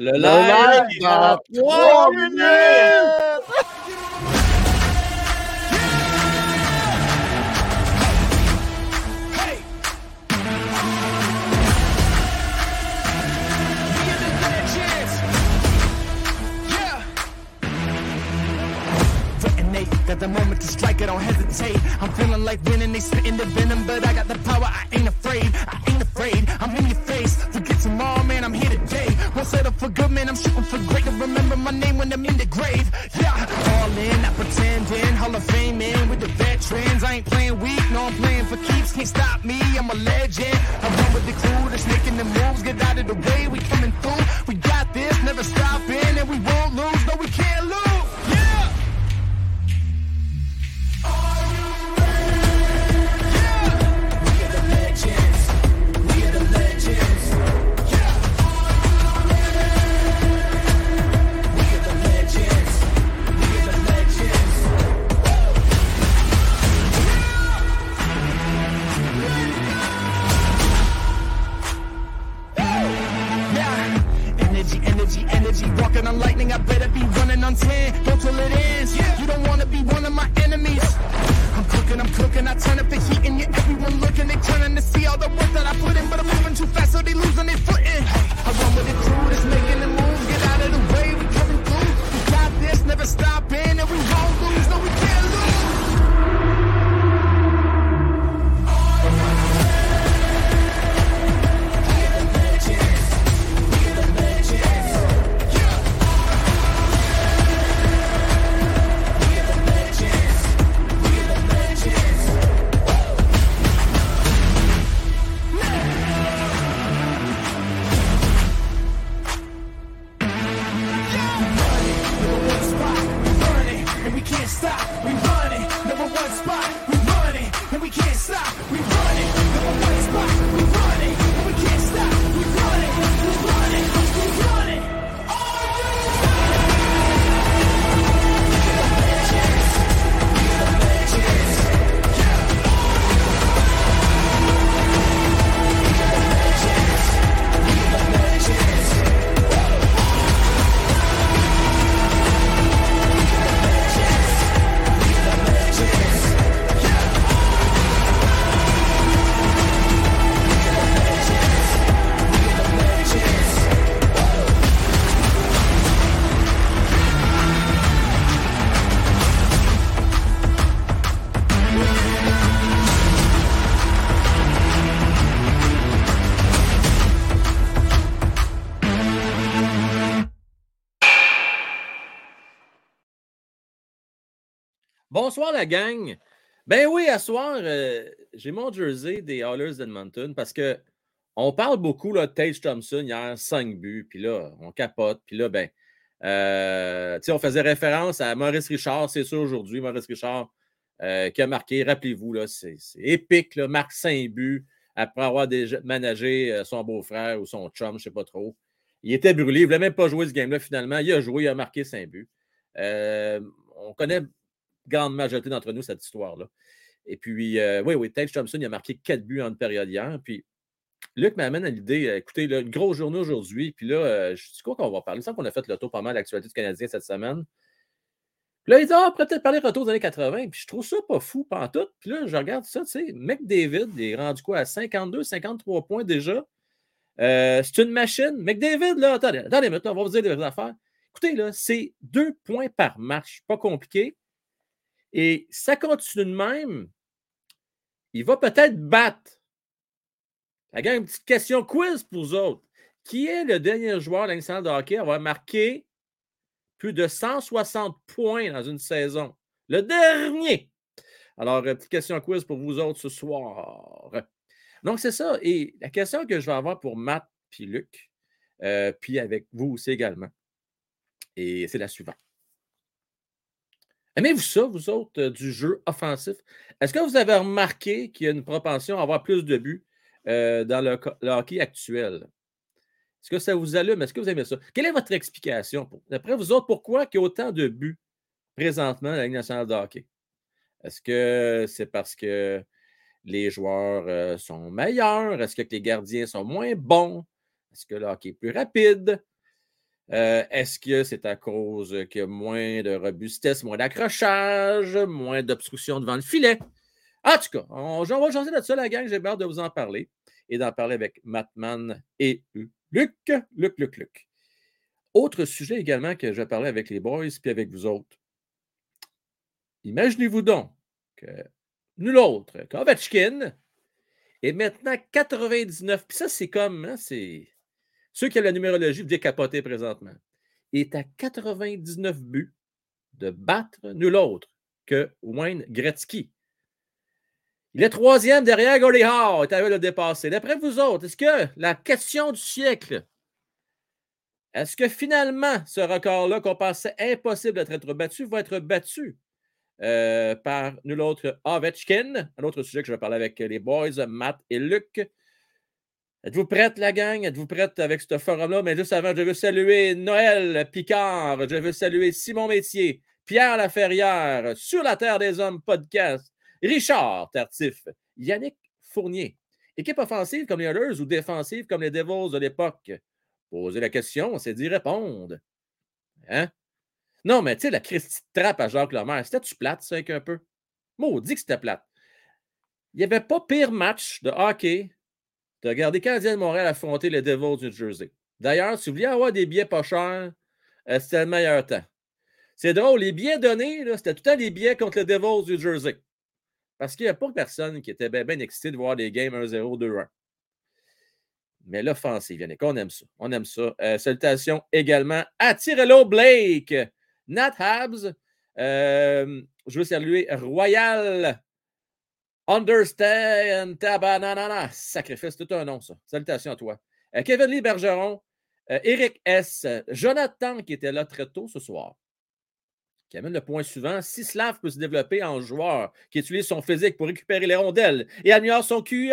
Le live dans 3 minutes! Got the moment to strike, I don't hesitate. I'm feeling like winning, they spitting the venom, but I got the power, I ain't afraid. I ain't afraid, I'm in your face. Forget tomorrow, man, I'm here today. Won't settle for good, man, I'm shooting for great. To remember my name when I'm in the grave. Yeah, all in, not pretending. Hall of Fame in with the veterans. I ain't playing weak, no, I'm playing for keeps. Can't stop me, I'm a legend. I run with the crew that's making the moves. Get out of the way, we coming through. We got this, never stopping, and we won't lose. No, we can't lose. Walking on lightning, I better be running on 10. Go till it ends. You don't wanna be one of my enemies. I'm cooking, I'm cooking. I turn up the heat and you everyone looking. They turning to see all the work that I put in, but I'm moving too fast, so they losing their footing. I run with the crew that's making the moves. Get out of the way, we coming through. We got this, never stopping, and we won't lose. No, we can't Bonsoir la gang. Ben oui, à soir, euh, j'ai mon jersey des Oilers d'Edmonton parce que on parle beaucoup de Tage Thompson hier, 5 buts, puis là, on capote, puis là, ben, euh, on faisait référence à Maurice Richard, c'est sûr aujourd'hui, Maurice Richard euh, qui a marqué, rappelez-vous, c'est épique, là, marque 5 buts après avoir déjà managé euh, son beau-frère ou son chum, je ne sais pas trop. Il était brûlé, il ne voulait même pas jouer ce game-là finalement. Il a joué, il a marqué 5 buts. On connaît grande majorité d'entre nous cette histoire-là. Et puis, euh, oui, oui, Tage Thompson, il a marqué 4 buts en une période hier. Puis, Luc m'amène à l'idée, euh, écoutez, là, une grosse journée aujourd'hui. Puis là, euh, je dis quoi qu'on va parler? Il semble qu'on a fait le tour pas mal l'actualité du Canadien cette semaine. Puis là, il dit, ah, peut-être parler retour des années 80. Puis je trouve ça pas fou, pas tout. Puis là, je regarde ça, tu sais, McDavid il est rendu quoi à 52, 53 points déjà. C'est une machine. McDavid, là, attendez, attendez, maintenant, on va vous dire des affaires. Écoutez, là, c'est deux points par match. Pas compliqué. Et ça continue de même. Il va peut-être battre. La gang, une petite question quiz pour vous autres. Qui est le dernier joueur de l'international de hockey à avoir marqué plus de 160 points dans une saison? Le dernier. Alors, euh, petite question quiz pour vous autres ce soir. Donc, c'est ça. Et la question que je vais avoir pour Matt puis Luc, euh, puis avec vous aussi également, et c'est la suivante. Aimez-vous ça, vous autres, euh, du jeu offensif? Est-ce que vous avez remarqué qu'il y a une propension à avoir plus de buts euh, dans le, hockey actuel? Est-ce que ça vous allume? Est-ce que vous aimez ça? Quelle est votre explication? pour- D'après vous autres, pourquoi il y a autant de buts présentement dans la Ligue nationale de hockey? Est-ce que c'est parce que les joueurs euh, sont meilleurs? Est-ce que les gardiens sont moins bons? Est-ce que le hockey est plus rapide? Euh, est-ce que c'est à cause qu'il y a moins de robustesse, moins d'accrochage, moins d'obstruction devant le filet? En tout cas, on, va changer de ça, la gang. J'ai hâte de vous en parler et d'en parler avec Matman et Luc. Luc, Luc, Luc. Autre sujet également que je parler avec les boys puis avec vous autres. Imaginez-vous donc que nul autre qu'Ovechkin est maintenant 99. Puis ça, c'est comme, hein, c'est ceux qui ont la numérologie, vous présentement. Est à 99 buts de battre nul autre que Wayne Gretzky. Il est troisième derrière Howe. Il avait le dépassé. D'après vous autres, est-ce que la question du siècle, est-ce que finalement ce record-là qu'on pensait impossible d'être battu va être battu euh, par nul autre Ovechkin? Un autre sujet que je vais parler avec les boys, Matt et Luc. Êtes-vous prête, la gang? Êtes-vous prête avec ce forum-là? Mais juste avant, je veux saluer Noël Picard. Je veux saluer Simon Métier, Pierre Laferrière, Sur la Terre des Hommes podcast, Richard Tartif, Yannick Fournier. Équipe offensive comme les Oilers ou défensive comme les Devils de l'époque? Poser la question, c'est d'y répondre. Hein? Non, mais tu sais, la Christie trappe à Jacques Lemaire, c'était-tu plate, ça, un peu? Maudit que c'était plate. Il n'y avait pas pire match de hockey de regarder Canadien de Montréal affronter les Devils du Jersey. D'ailleurs, si vous voulez avoir des billets pas chers, euh, c'était le meilleur temps. C'est drôle, les billets donnés, c'était tout le temps des billets contre les Devils du Jersey. Parce qu'il n'y a pas personne qui était bien, bien excité de voir des games 1-0, 2-1. Mais l'offensive, Yannick, on aime ça. On aime ça. Euh, salutations également à Tirello Blake, Nat Habs. Euh, je veux saluer Royal Understand Tabanana. Sacrifice, tout un nom, ça. Salutations à toi. Euh, Kevin Lee Bergeron, euh, Eric S. Jonathan, qui était là très tôt ce soir, qui amène le point suivant. Si Slav peut se développer en joueur qui utilise son physique pour récupérer les rondelles et améliore son QI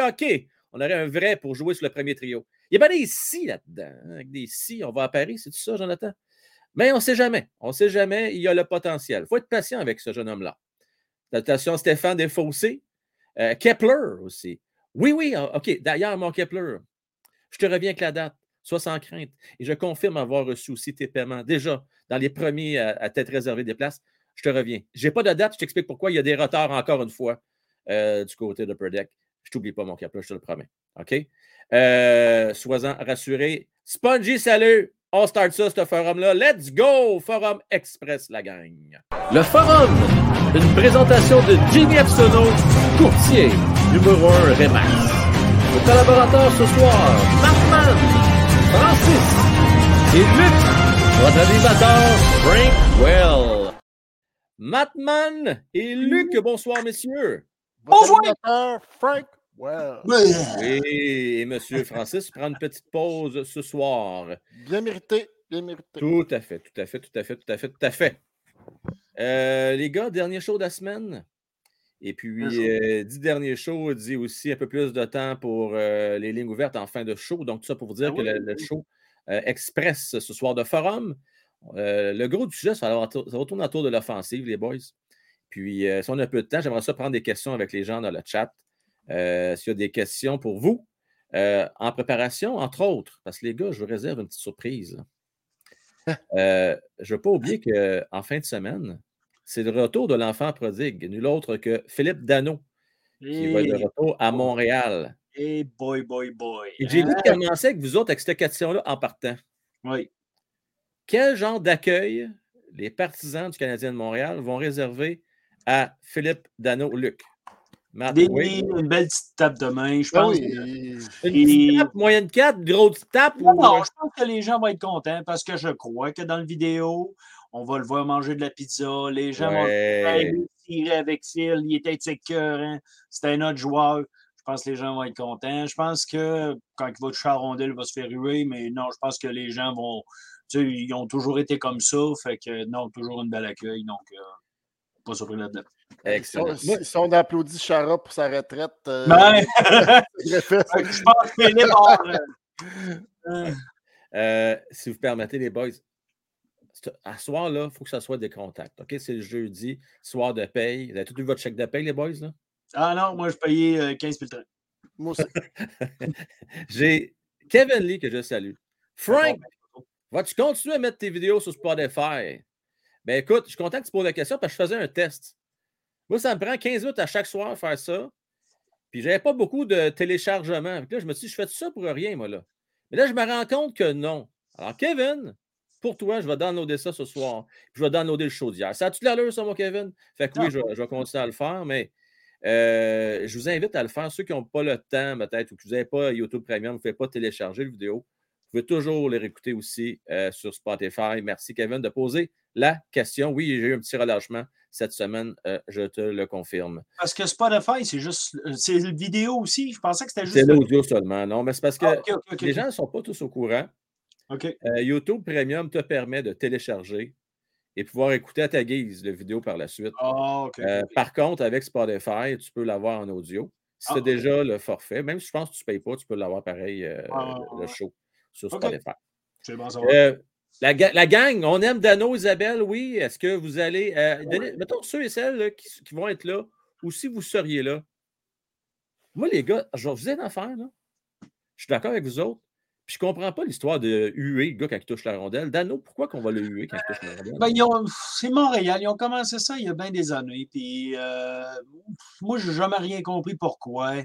on aurait un vrai pour jouer sur le premier trio. Il y a des si là-dedans. Hein, avec des si, on va à Paris, c'est tout ça, Jonathan? Mais on ne sait jamais. On ne sait jamais. Il y a le potentiel. Il faut être patient avec ce jeune homme-là. Salutations Stéphane Desfossés. Euh, Kepler aussi. Oui, oui, ah, OK. D'ailleurs, mon Kepler, je te reviens avec la date, sois sans crainte. Et je confirme avoir reçu aussi tes paiements déjà dans les premiers à, t'être réservé des places. Je te reviens. Je n'ai pas de date, je t'explique pourquoi. Il y a des retards encore une fois euh, du côté de Perdec. Je t'oublie pas, mon Kepler, je te le promets. OK? Euh, Sois-en rassuré. Spongy, salut! On start ça, ce forum-là. Let's go! Forum Express, la gang. Le forum, une présentation de Jimmy Epsono, courtier, numéro 1 Remax. Nos collaborateurs ce soir, Batman, Francis et Luc, votre animateur, Frank Well. Matman et Luc, bonsoir, messieurs. Bonjour, Frank oui, et M. Francis prend une petite pause ce soir. Bien mérité, bien mérité. Tout à fait, tout à fait, tout à fait, tout à fait, tout à fait. Euh, les gars, dernier show de la semaine? Et puis, euh, dix derniers shows dit aussi un peu plus de temps pour euh, les lignes ouvertes en fin de show. Donc, tout ça pour vous dire ah que le, show express ce soir de forum. le gros du sujet, ça va, ça retourner autour de l'offensive, les boys. Puis, si on a un peu de temps, j'aimerais ça prendre des questions avec les gens dans le chat. Euh, s'il y a des questions pour vous, euh, en préparation, entre autres, parce que les gars, je vous réserve une petite surprise. Euh, je ne veux pas oublier qu'en fin de semaine, c'est le retour de l'enfant prodigue, nul autre que Philippe Dano, qui va être de retour à Montréal. Et boy, boy, boy. J'ai dit de commencer avec vous autres avec cette question-là en partant. Oui. Quel genre d'accueil les partisans du Canadien de Montréal vont réserver à Philippe Dano-Luc? Une belle petite tape de main, je pense. Une petite tape, moyenne 4, grosse tape? Non, non, je pense que les gens vont être contents parce que je crois que dans le vidéo, on va le voir manger de la pizza. Les gens vont tirer avec Phil. Il était écœurant. C'était un autre joueur. Je pense que les gens vont être contents. Je pense que quand il va toucher à rondelle, il va se faire ruer, mais non, je pense que les gens vont. Tu sais, ils ont toujours été comme ça. Fait que non, toujours une belle accueil. Donc, euh, pas surpris là-dedans. Excellent. Si, si on applaudit Chara pour sa retraite, euh, ben, je pense que Philippe euh, euh, Si vous permettez, les boys, à soir, là, il faut que ça soit des contacts. OK? C'est le jeudi, soir de paye. Vous avez tout eu votre chèque de paye, les boys? Là? Ah non, moi, je payais 15 000 Moi aussi. J'ai Kevin Lee que je salue. Frank, Vas-tu continuer à mettre tes vidéos sur Spotify? Ben écoute, je suis content que tu poses la question parce que je faisais un test. Moi, ça me prend 15 minutes à chaque soir faire ça. Puis j'avais pas beaucoup de téléchargements. Puis là, je me suis dit, je fais ça pour rien, moi, là. Mais là, je me rends compte que non. Alors, Kevin, pour toi, je vais downloader ça ce soir. je vais downloader le show d'hier. Ça a-tu l'allure, ça, mon Kevin? Fait que oui, je, vais continuer à le faire, mais euh, je vous invite à le faire. Ceux qui n'ont pas le temps, peut-être, ou que vous n'avez pas YouTube Premium, vous ne pouvez pas télécharger la vidéo. Vous pouvez toujours les réécouter aussi euh, sur Spotify. Merci, Kevin, de poser la question. Oui, j'ai eu un petit relâchement cette semaine, euh, je te le confirme. Parce que Spotify, c'est juste. C'est le vidéo aussi? Je pensais que c'était juste. C'est l'audio seulement. Non, mais c'est parce que ah, les gens ne sont pas tous au courant. Euh, YouTube Premium te permet de télécharger et pouvoir écouter à ta guise la vidéo par la suite. Ah, euh, par contre, avec Spotify, tu peux l'avoir en audio. Si tu as ah, déjà le forfait, même si je pense que tu ne payes pas, tu peux l'avoir pareil, euh, le show sur Spotify. Bon, la, la, gang, on aime Dano, Isabelle, oui. Est-ce que vous allez. mettons ceux et celles qui, vont être là, ou si vous seriez là. Moi, les gars, je vous dire une affaire. Là. Je suis d'accord avec vous autres. Puis je comprends pas l'histoire de huer le gars quand il touche la rondelle. Dano, pourquoi qu'on va le huer quand il touche la rondelle? Ben, c'est Montréal. Ils ont commencé ça il y a bien des années. Puis euh, moi, je n'ai jamais rien compris pourquoi.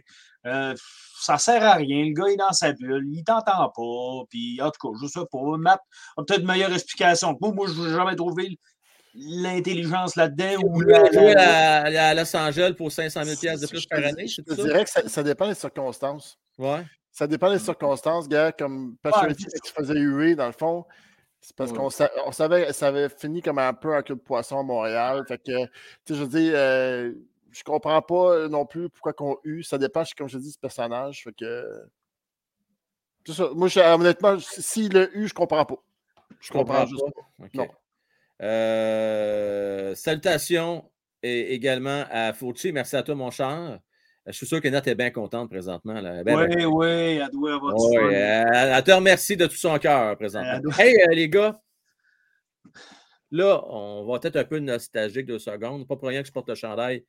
Euh, ça sert à rien. Le gars est dans sa bulle. Il t'entend pas. Puis en tout cas, je sais pas. Matt a peut-être une meilleure explication moi. Moi, je n'ai jamais trouvé l'intelligence là-dedans. Ou la, jouer à, Los Angeles pour 500 000 de plus par année. Je, dirais que ça, ça, dépend des circonstances. Ouais. Ça dépend des circonstances, gars. Comme Patrick qui faisait huer, dans le fond, c'est parce qu'on savait ça avait fini comme un peu un queue de poisson à Montréal. Fait que, tu sais, je dis, euh, je comprends pas non plus pourquoi qu'on eut. Ça dépend, comme je dis, du personnage. Fait que. C'est ça. Moi, honnêtement, s'il l'a eu, je comprends pas. Je comprends, juste pas. Non. Euh, salutations et également à Fauci. Merci à toi, mon cher. Je suis sûr que Nat est bien contente présentement. oui, oui, elle doit avoir oui, elle, te remercie de tout son cœur présentement. Hey, euh, les gars, là, on va être un peu nostalgique deux secondes. Pas pour rien que je porte le chandail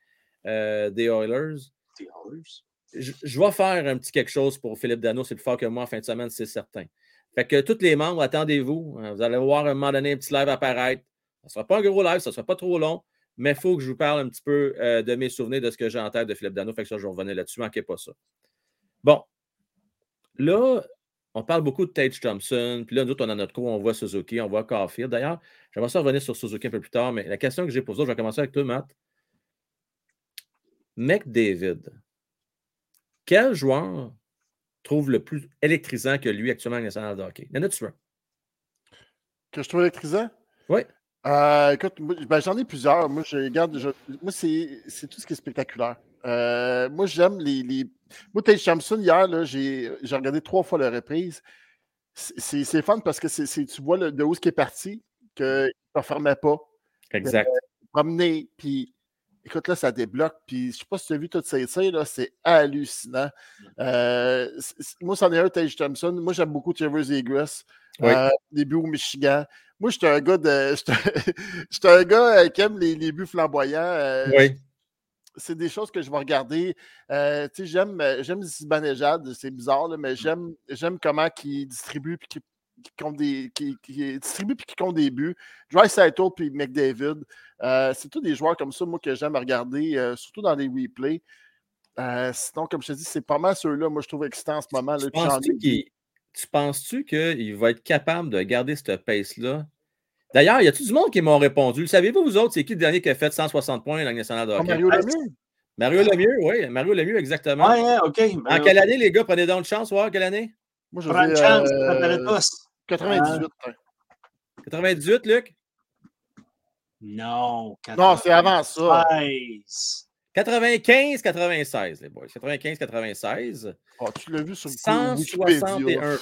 euh, des Oilers. Des Oilers? Je, vais faire un petit quelque chose pour Philippe Dano. C'est plus fort que moi en fin de semaine, c'est certain. Fait que tous les membres, attendez-vous. Hein, vous allez voir à un moment donné un petit live apparaître. Ce ne sera pas un gros live, ça ne sera pas trop long mais il faut que je vous parle un petit peu euh, de mes souvenirs, de ce que j'ai en tête de Philippe Dano. Fait que ça, je vais revenir là-dessus. Manquez pas ça. Bon. Là, on parle beaucoup de Tage Thompson. Puis là, nous, on a notre cours, on voit Suzuki, on voit Caulfield. D'ailleurs, j'aimerais ça revenir sur Suzuki un peu plus tard, mais la question que j'ai posée, je vais commencer avec toi, Matt. McDavid, quel joueur trouve le plus électrisant que lui actuellement en National de hockey? Y en a-tu Que je trouve électrisant? Oui. Euh, écoute, ben, j'en ai plusieurs. Moi, je regarde, moi, c'est tout ce qui est spectaculaire. Euh, moi, j'aime les, les. Moi, Tate Thompson, hier, j'ai regardé trois fois la reprise. C'est fun parce que c'est tu vois le, de où ce qui est parti, qu'il ne performait pas. Exact. Euh, promener, puis écoute, là, ça débloque. Puis je ne sais pas si tu as vu toutes ces là, c'est hallucinant. Euh, moi, c'en est un, Tage Thompson. Moi, j'aime beaucoup Trevor Zegras. Oui. début au Michigan. Moi, j'étais un gars de. J'étais un gars euh, qui aime les, les buts flamboyants. Euh, oui. C'est des choses que je vais regarder. Euh, tu sais, j'aime, j'aime Zibanejad, c'est bizarre, mais j'aime, j'aime comment il distribue puis qui, compte des, qui, distribue puis qui compte des buts. Dry Saito puis McDavid. c'est tous des joueurs comme ça, moi, que j'aime regarder, surtout dans les replays. sinon, comme je te dis, c'est pas mal ceux-là, moi, je trouve excitant en ce moment. Là, tu penses-tu qu'il va être capable de garder cette pace-là? D'ailleurs, il y a tout du monde qui m'ont répondu? Savez-vous, vous autres, c'est qui le dernier qui a fait 160 points dans la nationale de hockey? Mario Lemieux. Mario Lemieux, oui. Mario Lemieux, exactement. Oui, OK. en quelle année, les gars, prenez donc de chance, voir quelle année? Moi, je Prends une chance, euh, 98. 98, Luc? Non. Non, c'est avant ça. 95-96, les boys. 95-96. Oh, tu l'as vu sur le 161.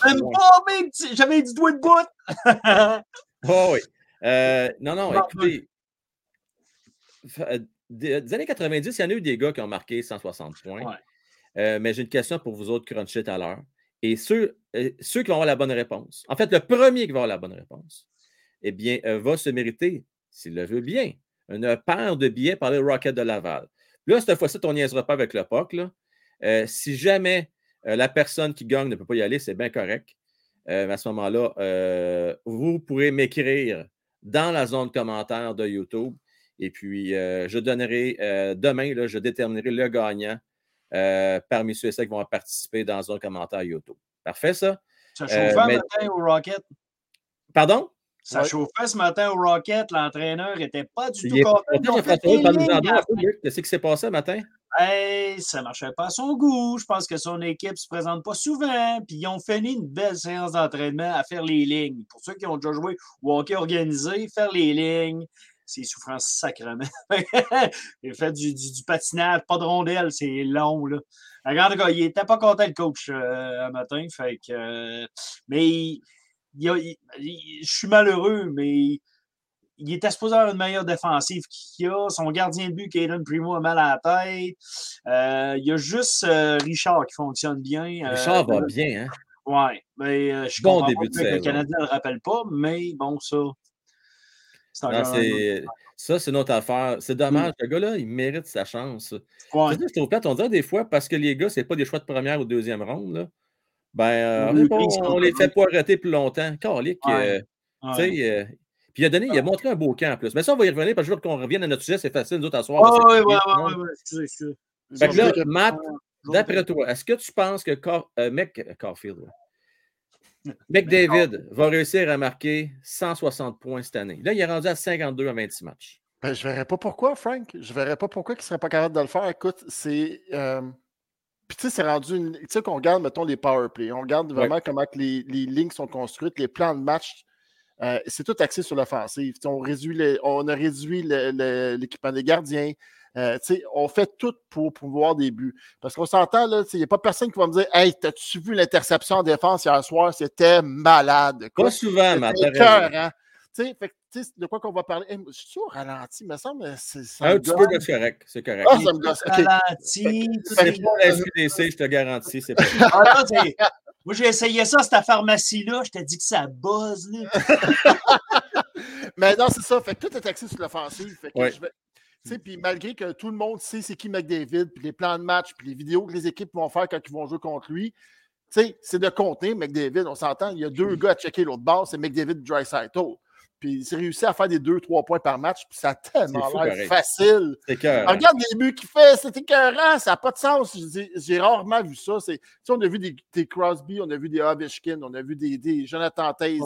J'avais dit doigt de bout. oh, oui. Euh, non, non, écoutez. Euh, des, années 90, il y en a eu des gars qui ont marqué 160 points. Euh, mais j'ai une question pour vous autres, Crunchy, tout à l'heure. Et ceux, ceux qui vont avoir la bonne réponse, en fait, le premier qui va avoir la bonne réponse, eh bien, va se mériter, s'il le veut bien, une paire de billets par les Rockets de Laval. Là, cette fois-ci, on niaisera pas avec le POC. Euh, si jamais euh, la personne qui gagne ne peut pas y aller, c'est bien correct. à ce moment-là, vous pourrez m'écrire dans la zone commentaire de YouTube. Et puis, je donnerai demain, là, je déterminerai le gagnant parmi ceux et celles qui vont participer dans la zone commentaire YouTube. Parfait, ça? Ça chauffait mais... matin au Rocket? Pardon? Ça chauffait ce matin au Rocket. L'entraîneur n'était pas du tout content. Qu'est-ce qui s'est passé ce matin? Hey, ça ne marchait pas à son goût. Je pense que son équipe ne se présente pas souvent. Puis ils ont fini une belle séance d'entraînement à faire les lignes. Pour ceux qui ont déjà joué au hockey organisé, faire les lignes, c'est souffrance sacrement. il fait du, du, patinage, pas de rondelle, c'est long. Là. Regarde, il n'était pas content le coach euh, un matin. Fait que, euh, mais je suis malheureux, mais il était supposé avoir une meilleure défensive qu'il a. Son gardien de but, Caden Primo, a mal à la tête. Euh, il y a juste euh, Richard qui fonctionne bien. Euh, Richard va bien, hein? Oui, mais je suis bon début de que le Canadien ne le rappelle pas, mais bon, ça. C'est ça, c'est notre affaire. C'est dommage. Le gars-là, il mérite sa chance. Ouais. C'est au plat, on dirait des fois, parce que les gars, ce n'est pas des choix de première ou deuxième ronde. Là. Ben, on, ne les fait pas arrêter plus longtemps. Carlick, ouais. tu sais, puis il a donné, il a montré un beau camp en plus. Mais ça, on va y revenir parce que je veux qu'on revienne à notre sujet, c'est facile, nous autres, à soir. oui, oui, oui, oui, excusez, excusez. Fait que là, Matt, d'après toi, est-ce que tu penses que Car euh, Mec, Carfield, McDavid va réussir à marquer 160 points cette année? Là, il est rendu à 52 à 26 matchs. Ben, je ne verrais pas pourquoi, Frank. Je ne verrais pas pourquoi il ne serait pas capable de le faire. Écoute, c'est. Euh... Puis, tu sais, c'est rendu une. Tu sais, qu'on regarde, mettons, les power play. On regarde vraiment ouais. comment les, les, lignes sont construites, les plans de match euh, c'est tout axé sur l'offensive. On, on a réduit l'équipement des gardiens. Euh, on fait tout pour pouvoir des buts. Parce qu'on s'entend, il n'y a pas personne qui va me dire Hey, t'as-tu vu l'interception en défense hier soir? C'était malade. Pas souvent, ma hein? Fait, de quoi qu'on va parler? je suis au ralenti, me semble. C'est, un petit peu, c'est correct. C'est correct. Ah, ça me gosse. Ralenti. C'est pas la SQDC, je te garantis. C'est pas ah, moi, j'ai essayé ça, cette pharmacie-là. Je t'ai dit que ça buzz. Mais non, c'est ça. Fait que tout est axé sur l'offensive. Ouais. Puis malgré que tout le monde sait c'est qui McDavid, puis les plans de match, puis les vidéos que les équipes vont faire quand ils vont jouer contre lui, c'est de compter McDavid. On s'entend, il y a deux gars à checker l'autre bord, c'est McDavid et Dreisaitl. Puis il s'est réussi à faire des 2-3 points par match, puis ça a tellement l'air facile. Regarde les buts qu'il fait, c'est écœurant, ça n'a pas de sens. J'ai rarement vu ça. On a vu des, des, Crosby, on a vu des Ovechkin, on a vu des, des Jonathan Taze.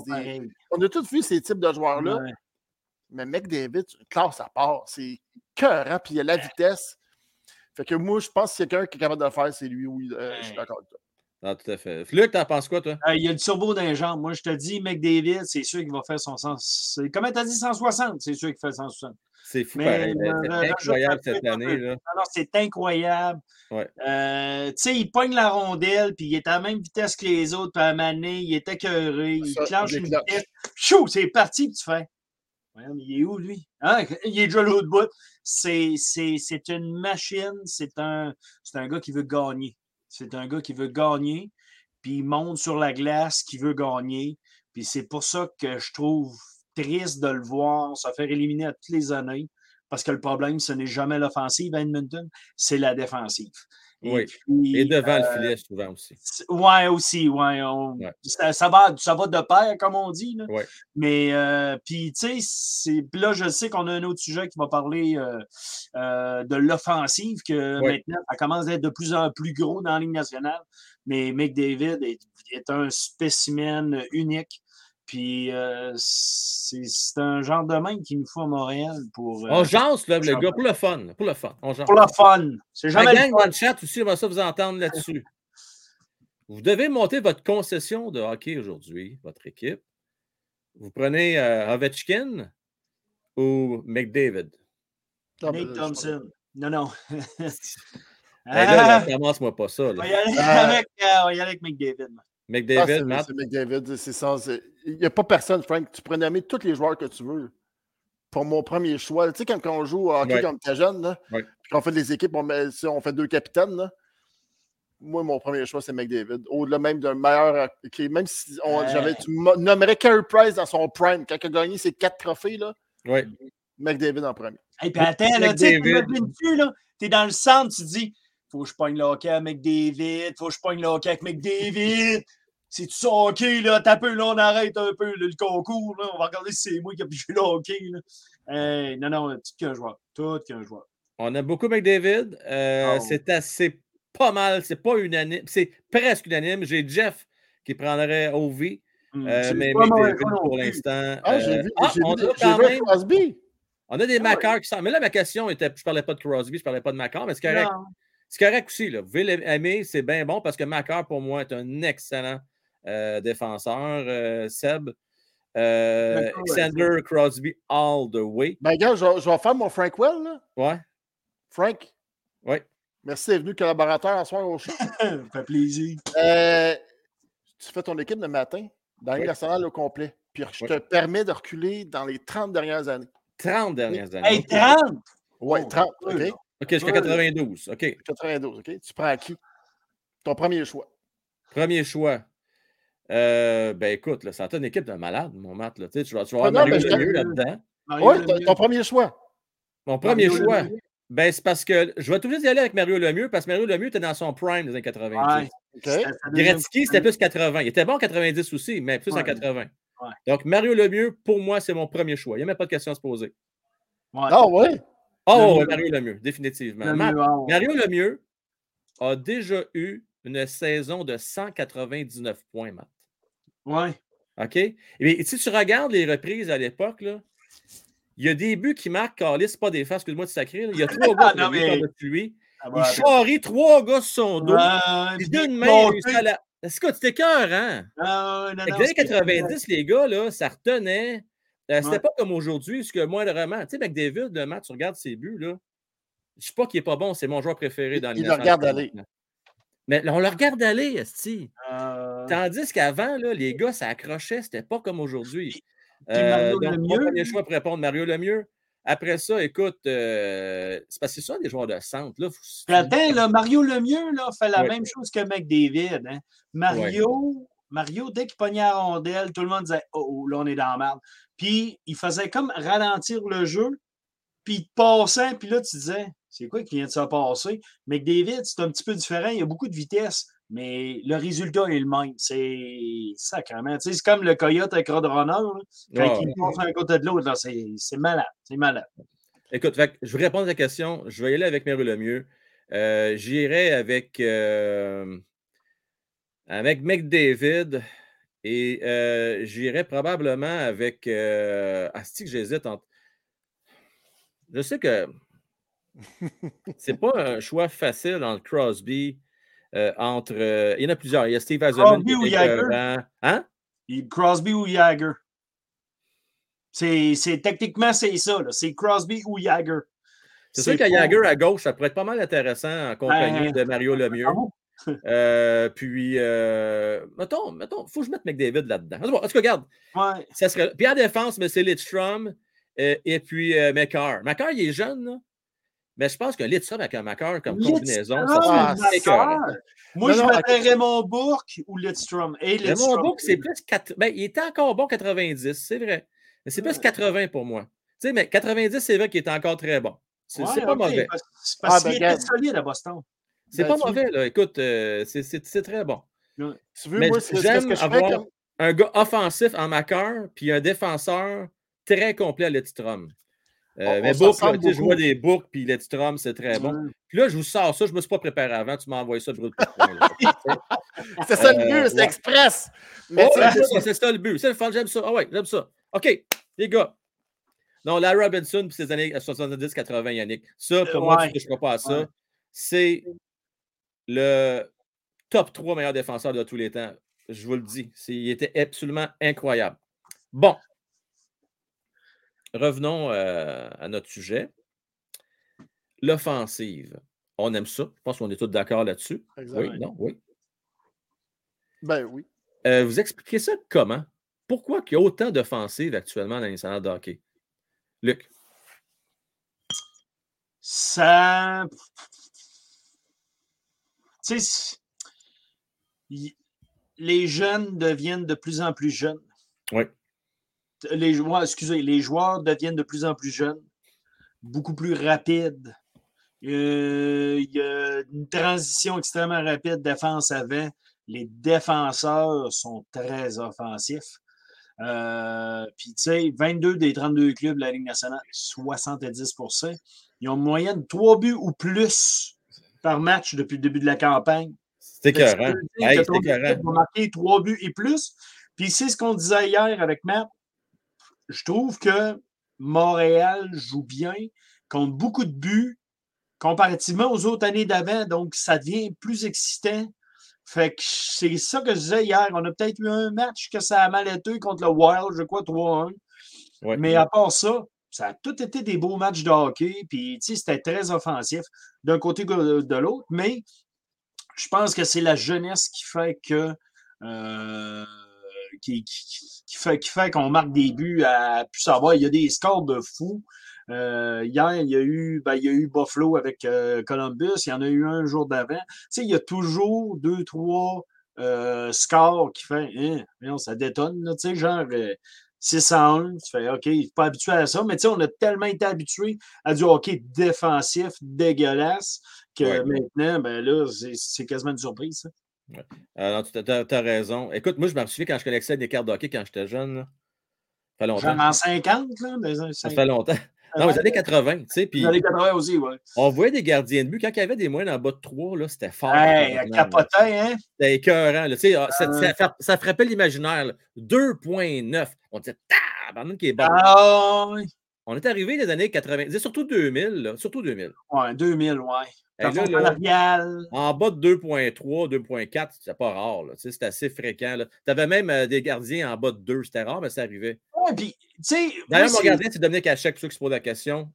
On a tous vu ces types de joueurs-là. Mais McDavid, classe à part, c'est écœurant, puis il y a la vitesse. Fait que moi, je pense que quelqu'un qui est capable de le faire, c'est lui. Oui, euh, je suis d'accord avec toi. Ah, tout à fait. Luc, t'en penses quoi, toi? Euh, il y a le turbo d'un genre. Moi, je te dis, McDavid, c'est sûr qu'il va faire son sens. Comment t'as dit 160? C'est sûr qu'il fait 160. C'est fou, pareil. C'est incroyable cette année. Là. Alors, c'est incroyable. Ouais. Euh, tu sais, il pogne la rondelle, puis il est à la même vitesse que les autres, puis à un il est écœuré, il clenche une vitesse. Chou, c'est parti, puis tu fais. Ouais, mais il est où, lui? Hein? Il est déjà l'autre bout. C'est une machine, c'est un, un gars qui veut gagner. C'est un gars qui veut gagner, puis il monte sur la glace, qui veut gagner. Puis c'est pour ça que je trouve triste de le voir se faire éliminer à toutes les années. Parce que le problème, ce n'est jamais l'offensive à Edmonton, c'est la défensive. Et, oui. Et devant le euh, filet, souvent aussi. Oui, aussi. Ouais, Ça, va, ça va de pair, comme on dit. Là. Ouais. Mais, euh, puis, tu sais, là, je sais qu'on a un autre sujet qui va parler euh, de l'offensive, que maintenant, ça commence à être de plus en plus gros dans la Ligue nationale. Mais McDavid est, est un spécimen unique. Puis euh, c'est un genre de même qu'il nous faut à Montréal pour. Euh, on jase, le gars, pour le fun. Pour le fun. On Pour le fun. C'est jamais. La gang dans le chat aussi, on va ça vous entendre là-dessus. vous devez monter votre concession de hockey aujourd'hui, votre équipe. Vous prenez euh, Ovechkin ou McDavid? Nate Thompson. Non, non. hey, commence-moi pas ça. Là. On va y aller avec, on va y aller avec McDavid. McDavid, ah, Matt? C'est McDavid, c'est ça. Il n'y a pas personne, Frank. Tu pourrais nommer tous les joueurs que tu veux pour mon premier choix. Tu sais, quand, on joue au hockey comme t'es jeune, là, puis quand on fait des équipes, on, met, on fait deux capitaines, là, moi, mon premier choix, c'est McDavid. Au-delà même d'un meilleur. même si on, j'avais, tu nommerais Carey Price dans son prime, quand il a gagné ses quatre trophées, là, ouais. McDavid en premier. Et puis attends, là, tu sais, tu es dans le centre, tu dis faut que je pogne le hockey avec McDavid, faut que je pogne le hockey avec McDavid. c'est tout ça hockey, là, t'as peu, là, on arrête un peu le concours, là, on va regarder si c'est moi qui ai joué le hockey, là. non, non, tout qu'un joueur, tout qu'un joueur. On a beaucoup McDavid, euh, oh. c'est assez pas mal, c'est pas unanime, c'est presque unanime. J'ai Jeff qui prendrait OV, euh, mais McDavid pour l'instant. Ah, j'ai vu, ah, on a quand même... Crosby. On a des ah, qui sont. Mais là, ma question était, je parlais pas de Crosby, je parlais pas de Macar, mais c'est correct. C'est correct aussi, là. Vous pouvez l'aimer, c'est bien bon parce que Macar, pour moi, est un excellent euh, défenseur, euh, Seb. Euh, Alexander Crosby all the way. Ben, gars, je, vais faire mon Frank Well, là. Ouais. Frank? Oui. Merci d'être venu collaborateur ce soir au show. Ça fait plaisir. tu fais ton équipe le matin dans oui. au complet. Puis je te permets de reculer dans les 30 dernières années. 30 dernières années. Hey, 30! Oui, 30. OK? OK, jusqu'à 92. OK. 92, OK. Tu prends qui? Ton premier choix. Premier choix. Euh, ben écoute, là, ça a une équipe de malades, mon mat. Là. Tu, sais, tu vas, tu vas avoir ah Mario Lemieux là-dedans. Oui, ton premier choix. Mon premier choix. Ben, c'est parce que je vais toujours y aller avec Mario Lemieux parce que Mario Lemieux était dans son prime des années 90. Ouais. Gretzky, c'était plus 80. Il était bon en 90 aussi, mais plus en 80. Donc, Mario Lemieux, pour moi, c'est mon premier choix. Il n'y a même pas de question à se poser. Ah oui? Oh, le Mario Lemieux, définitivement. Mario Lemieux a déjà eu une saison de 199 points, Matt. Oui. OK? Et si tu regardes les reprises à l'époque, il y a des buts qui marquent Carlis, c'est pas des faces, excuse-moi de sacré. Il y a trois gars qui mais... lui. Ah, il charrie trois gars sur son dos. il donne main, il à la. Est-ce que tu cœur, hein? Ah, non, les années 90, les gars, là, ça retenait. Euh, c'était pas comme aujourd'hui, parce que moi, vraiment, tu sais, McDavid, le match, tu regardes ses buts, là. Je sais pas qu'il est pas bon, c'est mon joueur préféré dans Il le regarde aller. Mais on le regarde aller, Esti. Euh... Tandis qu'avant, les gars, ça accrochait, c'était pas comme aujourd'hui. Euh, premier choix pour répondre, Mario Lemieux. Après ça, écoute, euh, c'est parce que c'est ça des joueurs de centre. Là, Attends, là, Mario Lemieux là, fait la même chose que McDavid. Hein. Mario, Mario, dès qu'il pognait la rondelle, tout le monde disait Oh, oh là, on est dans la merde. Puis il faisait comme ralentir le jeu, puis il passait, puis là, tu disais C'est quoi qui vient de se passer? McDavid, c'est un petit peu différent, il y a beaucoup de vitesse mais le résultat est le même. C'est sacrément. Tu sais, c'est comme le coyote avec Roadrunner. Quand il passe un côté de l'autre, c'est malade. C'est malade. Écoute, je vais répondre à la question. Je vais y aller avec Mary Lemieux. Euh, J'irai avec, euh, avec McDavid et euh, j'irai probablement avec. Euh, Asti, que j'hésite entre. Je sais que c'est pas un choix facile le Crosby. Euh, entre. Euh, il y en a plusieurs. Il y a Steve Azoman. Crosby ou Jagger. Hein? Crosby ou Jagger. C'est, techniquement, c'est ça. C'est Crosby ou Jagger. C'est sûr qu'à Jagger à gauche, ça pourrait être pas mal intéressant en compagnie ben, de Mario Lemieux. Euh, puis, euh, mettons, mettons, faut que je mette McDavid là-dedans. En tout cas, regarde. Ouais. Ça serait, puis en défense, mais c'est Lidstrom et puis euh, McCarr. McCarr, il est jeune, là. Mais je pense qu'un Litstrom avec un Macar comme combinaison, ça serait Moi, je mettrais Raymond Bourque ou Lidstrom. Raymond Bourque, c'est plus. 4... Ben, il était encore bon 90, c'est vrai. Mais c'est plus 80 pour moi. Tu sais, mais 90, c'est vrai qu'il était encore très bon. C'est pas mauvais. C'est parce, ah, qu'il était solide à Boston. C'est ben, pas mauvais, là. Écoute, euh, c'est très bon. Tu veux, mais j'aime avoir un gars offensif en Macar, puis un défenseur très complet à Lidstrom. Euh, mais Book, je vois des books, puis Letstrom, c'est très bon. Puis là, je vous sors ça, je ne me suis pas préparé avant, tu m'as envoyé ça brut C'est ça le but, c'est euh, express. c'est ça le but. C'est le fun, j'aime ça. Ah ouais, j'aime ça. OK, les gars. Non, la Robinson, puis ses années 70-80, Yannick. Ça, pour moi, tu ne toucheras pas à ça. C'est le top 3 meilleur défenseur de tous les temps. Je vous le dis. Il était absolument incroyable. Bon, revenons euh, à notre sujet. L'offensive. On aime ça. Je pense qu'on est tous d'accord là-dessus. Oui, non, oui. Ben oui. Euh, vous expliquez ça comment? Pourquoi il y a autant d'offensives actuellement dans salles de hockey? Luc. Ça. Tu sais, les jeunes deviennent de plus en plus jeunes. Oui les joueurs, excusez, les joueurs deviennent de plus en plus jeunes, beaucoup plus rapides. Euh, il y a une transition extrêmement rapide défense avant. Les défenseurs sont très offensifs. Euh, puis, tu sais, 22 des 32 clubs de la Ligue nationale, 70% Ils ont une moyenne de 3 buts ou plus par match depuis le début de la campagne. C'est écœurant. Hey, c'est écœurant. marqué 3 buts et plus. Puis, c'est ce qu'on disait hier avec Matt. Je trouve que Montréal joue bien, compte beaucoup de buts comparativement aux autres années d'avant. Donc, ça devient plus excitant. Fait que c'est ça que je disais hier. On a peut-être eu un match que ça a mal été contre le Wild, je crois, 3-1. Mais à part ça, ça a tout été des beaux matchs de hockey. Puis, c'était très offensif d'un côté de l'autre. Mais je pense que c'est la jeunesse qui fait que. Euh, qui, fait, qu'on marque des buts à plus savoir. Il y a des scores de fous. Euh, hier, il y, a eu, ben, il y a eu Buffalo avec euh, Columbus. Il y en a eu un jour d'avant. Tu sais, il y a toujours deux, trois scores qui fait hein, ça détonne. Tu sais, genre 6 à 1. Tu fais OK, il pas habitué à ça. Mais tu sais, on a tellement été habitué à du hockey défensif, dégueulasse, que maintenant, ben là, c'est quasiment une surprise. Alors, tu as, raison. Écoute, moi, je me souviens quand je collectionnais des cartes de hockey quand j'étais jeune. Ça fait longtemps. En 50, là? Ça fait longtemps. Non, les années 80, tu sais. Les années 80 aussi, oui. On voyait des gardiens de but. Quand il y avait des moyennes en bas de 3, là, c'était fort. Hey, hein? C'était écœurant. Là, ah, ça, ça, frappait l'imaginaire. 2,9. On disait, tabarnak qui est bon. Ah, oui. On est arrivé les années 80, surtout 2000, là, surtout 2000. Ouais, 2000, ouais. Là, là, en bas de 2.3, 2.4, c'est pas rare. C'est assez fréquent. Tu avais même euh, des gardiens en bas de 2. C'était rare, mais ça arrivait. Ouais, puis, tu sais. D'ailleurs, mon gardien, c'est Dominique Hachek, pour ceux qui se posent la question.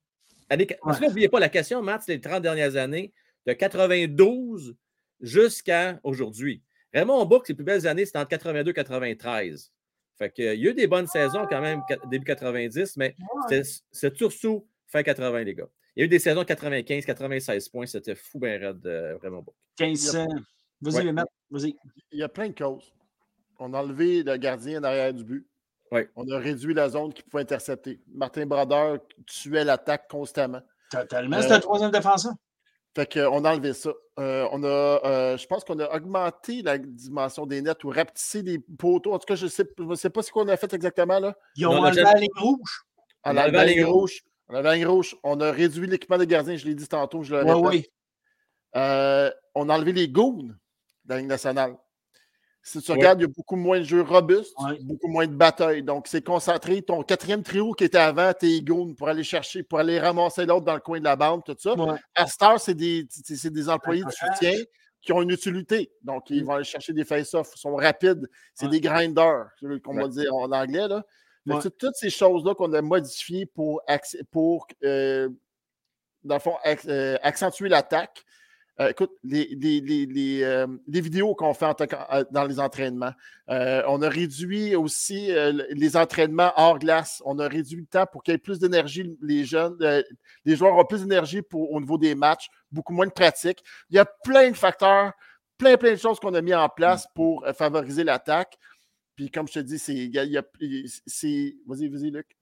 N'oubliez pas la question, Matt, c'est les 30 dernières années, de 92 jusqu'à aujourd'hui. Raymond Bourque, ses plus belles années, c'était entre 82 et 93. Fait que, il y a eu des bonnes saisons quand même, début 90, mais c'est surtout fin 80, les gars. Il y a eu des saisons 95, 96 points. C'était fou, bien raide, euh, vraiment beau. 15 Vas-y, Vas-y. Il y a plein de causes. On a enlevé le gardien derrière du but. On a réduit la zone qui pouvait intercepter. Martin Brodeur tuait l'attaque constamment. Totalement. C'était le troisième défenseur. Fait qu'on a enlevé ça. Euh, on a, euh, je pense qu'on a augmenté la dimension des nets ou rapetissé les poteaux. En tout cas, je ne sais, sais, pas ce qu'on a fait exactement. Là. Ils ont enlevé la ligne rouge. On a enlevé la ligne rouge. On a la rouge. On a réduit l'équipement des gardiens, je l'ai dit tantôt, je le répète. Oui, oui. Euh, on a enlevé les goons de la Ligue nationale. Si tu regardes, il y a beaucoup moins de jeux robustes, beaucoup moins de batailles. Donc, c'est concentré. Ton quatrième trio qui était avant, tes goons pour aller chercher, pour aller ramasser l'autre dans le coin de la bande, tout ça. À Star, c'est des, des, employés de soutien qui ont une utilité. Donc, ils mm. vont aller chercher des face-off, ils sont rapides. C'est des grinders, comme on va dire en anglais. Là. Toutes ces choses-là qu'on a modifiées pour, pour euh, dans le fond, euh, accentuer l'attaque. Euh, écoute, les, les, vidéos qu'on fait dans les entraînements. on a réduit aussi les entraînements hors glace. On a réduit le temps pour qu'il y ait plus d'énergie. Les jeunes, les joueurs ont plus d'énergie au niveau des matchs, beaucoup moins de pratique. Il y a plein de facteurs, plein, plein de choses qu'on a mis en place mm. pour favoriser l'attaque. Puis comme je te dis, c'est. Vas-y, vas-y, Luc.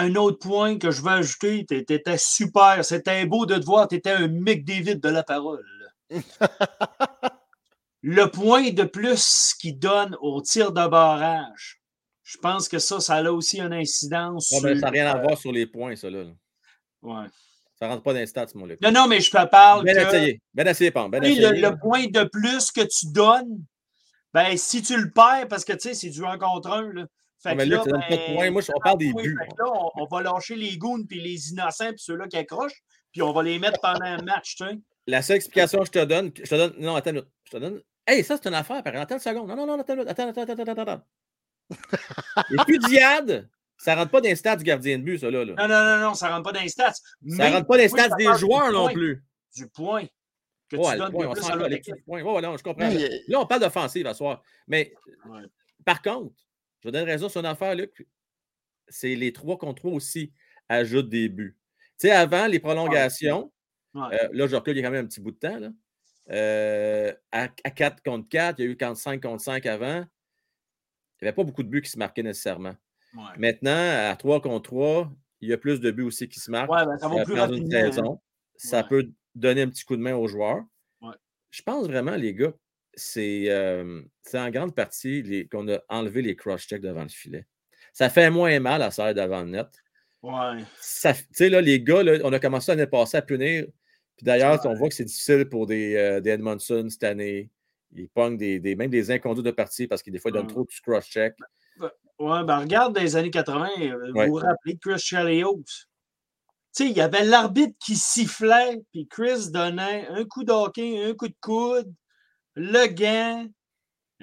Un autre point que je veux ajouter, tu étais super. C'était beau de te voir. Tu étais un mec David de la parole. le point de plus qu'il donne au tir de barrage, je pense que ça, ça a aussi une incidence. ça n'a rien à voir sur les points, ça. Là. Ouais. Ça ne rentre pas dans les stats, mon Luc. Non, non, mais je te parle. Ben essayé. Ben essayé, pas. Ben essayé. Le, le, point de plus que tu donnes, ben, si tu le perds, parce que tu sais, c'est du 1 contre 1, là. Fait mais là, ben, pas de points. Moi, on parle des buts. on, va lâcher les goons puis les innocents puis ceux-là qui accrochent, puis on va les mettre pendant un match, tu sais. La seule explication que je te donne, je te donne. Non, attends une minute. Je te donne. Hey, ça, c'est une affaire, par Attends une seconde. Non, non, non, attends une minute. Attends, attends, attends, attends, attends. Les fusillades, ça rentre pas dans les stats du gardien de but, ça, là. Non, non, non, non, ça rentre pas dans les stats. Ça rentre pas dans les stats des joueurs non plus. Du point que tu donnes point, plus à je comprends. Là, on parle d'offensive à soir. Mais par contre, je vous donne raison sur une affaire, Luc. C'est les 3 contre 3 aussi ajoutent des buts. Tu sais, avant les prolongations, euh, là, je recule, il y a quand même un petit bout de temps. Là. Euh, à, 4 contre 4, il y a eu 5 contre 5 avant. Il n'y avait pas beaucoup de buts qui se marquaient nécessairement. Maintenant, à 3 contre 3, il y a plus de buts aussi qui se marquent. Ouais, ben, ça va euh, plus Une saison. Ça peut donner un petit coup de main aux joueurs. Je pense vraiment, les gars, c'est euh, en grande partie qu'on a enlevé les cross-checks devant le filet. Ça fait moins mal à serre devant le net. Ouais. Tu sais, là, les gars, là, on a commencé l'année passée à punir. Puis d'ailleurs, on voit que c'est difficile pour des, euh, des Edmondson cette année. Ils pognent des, des- même des inconduits de partie parce que des fois, ils donnent trop de cross-check. Ouais, ben regarde dans les années 80, euh, vous vous rappelez de Chris Chalios. Tu sais, il y avait l'arbitre qui sifflait, puis Chris donnait un coup d'hockey, un coup de coude, le gant.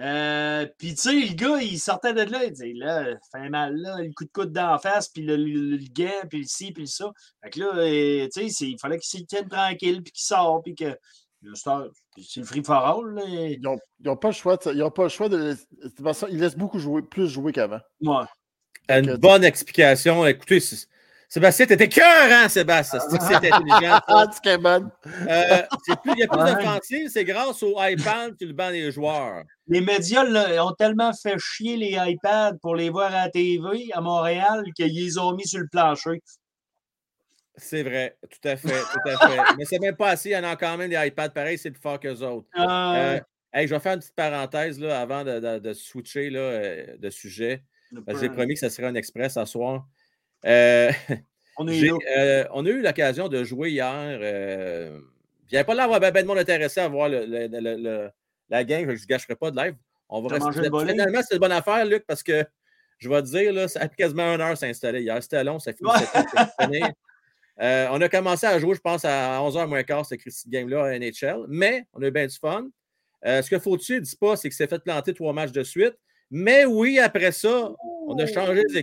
Euh, puis tu sais, le gars, il sortait de là, il disait là, fait mal là, le coup de coude d'en face, puis le, le- le gant, puis le ci, puis le ça. Fait que là, euh, tu sais, il fallait qu'il se tienne tranquille, puis qu'il sort, puis que. C'est le free for all, là. Ils n'ont pas le choix. de- Ils ont pas le choix de. de toute façon, ils laissent beaucoup jouer, plus jouer qu'avant. Ouais. Une que- bonne explication. Écoutez, c'est- Sébastien, t'étais cœur, hein, Sébastien? C'est que c'est intelligent. ça? Ah, tu es bonne. Euh, c'est plus- Il y a plus Ouais. d'offensive, c'est grâce au iPad sur le banc des joueurs. Les médias là, ont tellement fait chier les iPads pour les voir à la TV à Montréal qu'ils les ont mis sur le plancher. C'est vrai, tout à fait, tout à fait. Mais c'est même pas assez, il y en a quand même des iPads pareils, c'est plus fort qu'eux autres. Euh, Euh, hey, je vais faire une petite parenthèse là, avant de, de- de switcher là, euh, de sujet. que J'ai promis que ça serait un express ce soir. Euh, on est j'ai, là. euh, on a eu l'occasion de jouer hier. il n'y avait pas l'air d'avoir ben, ben de monde intéressé à voir le- le- le- le- la game, que je ne gâcherai pas de live. On va rester. Finalement, c'est une bonne affaire, Luc, parce que je vais te dire, là, ça a pris quasiment une heure s'installer hier. C'était long, ça finit Ouais. Euh, on a commencé à jouer, je pense, à 11h moins quart, cette cette game-là à NHL, mais on a eu bien du fun. Euh, ce que Fauci ne dit pas, c'est qu'il s'est fait planter trois matchs de suite. Mais oui, après ça, on a changé les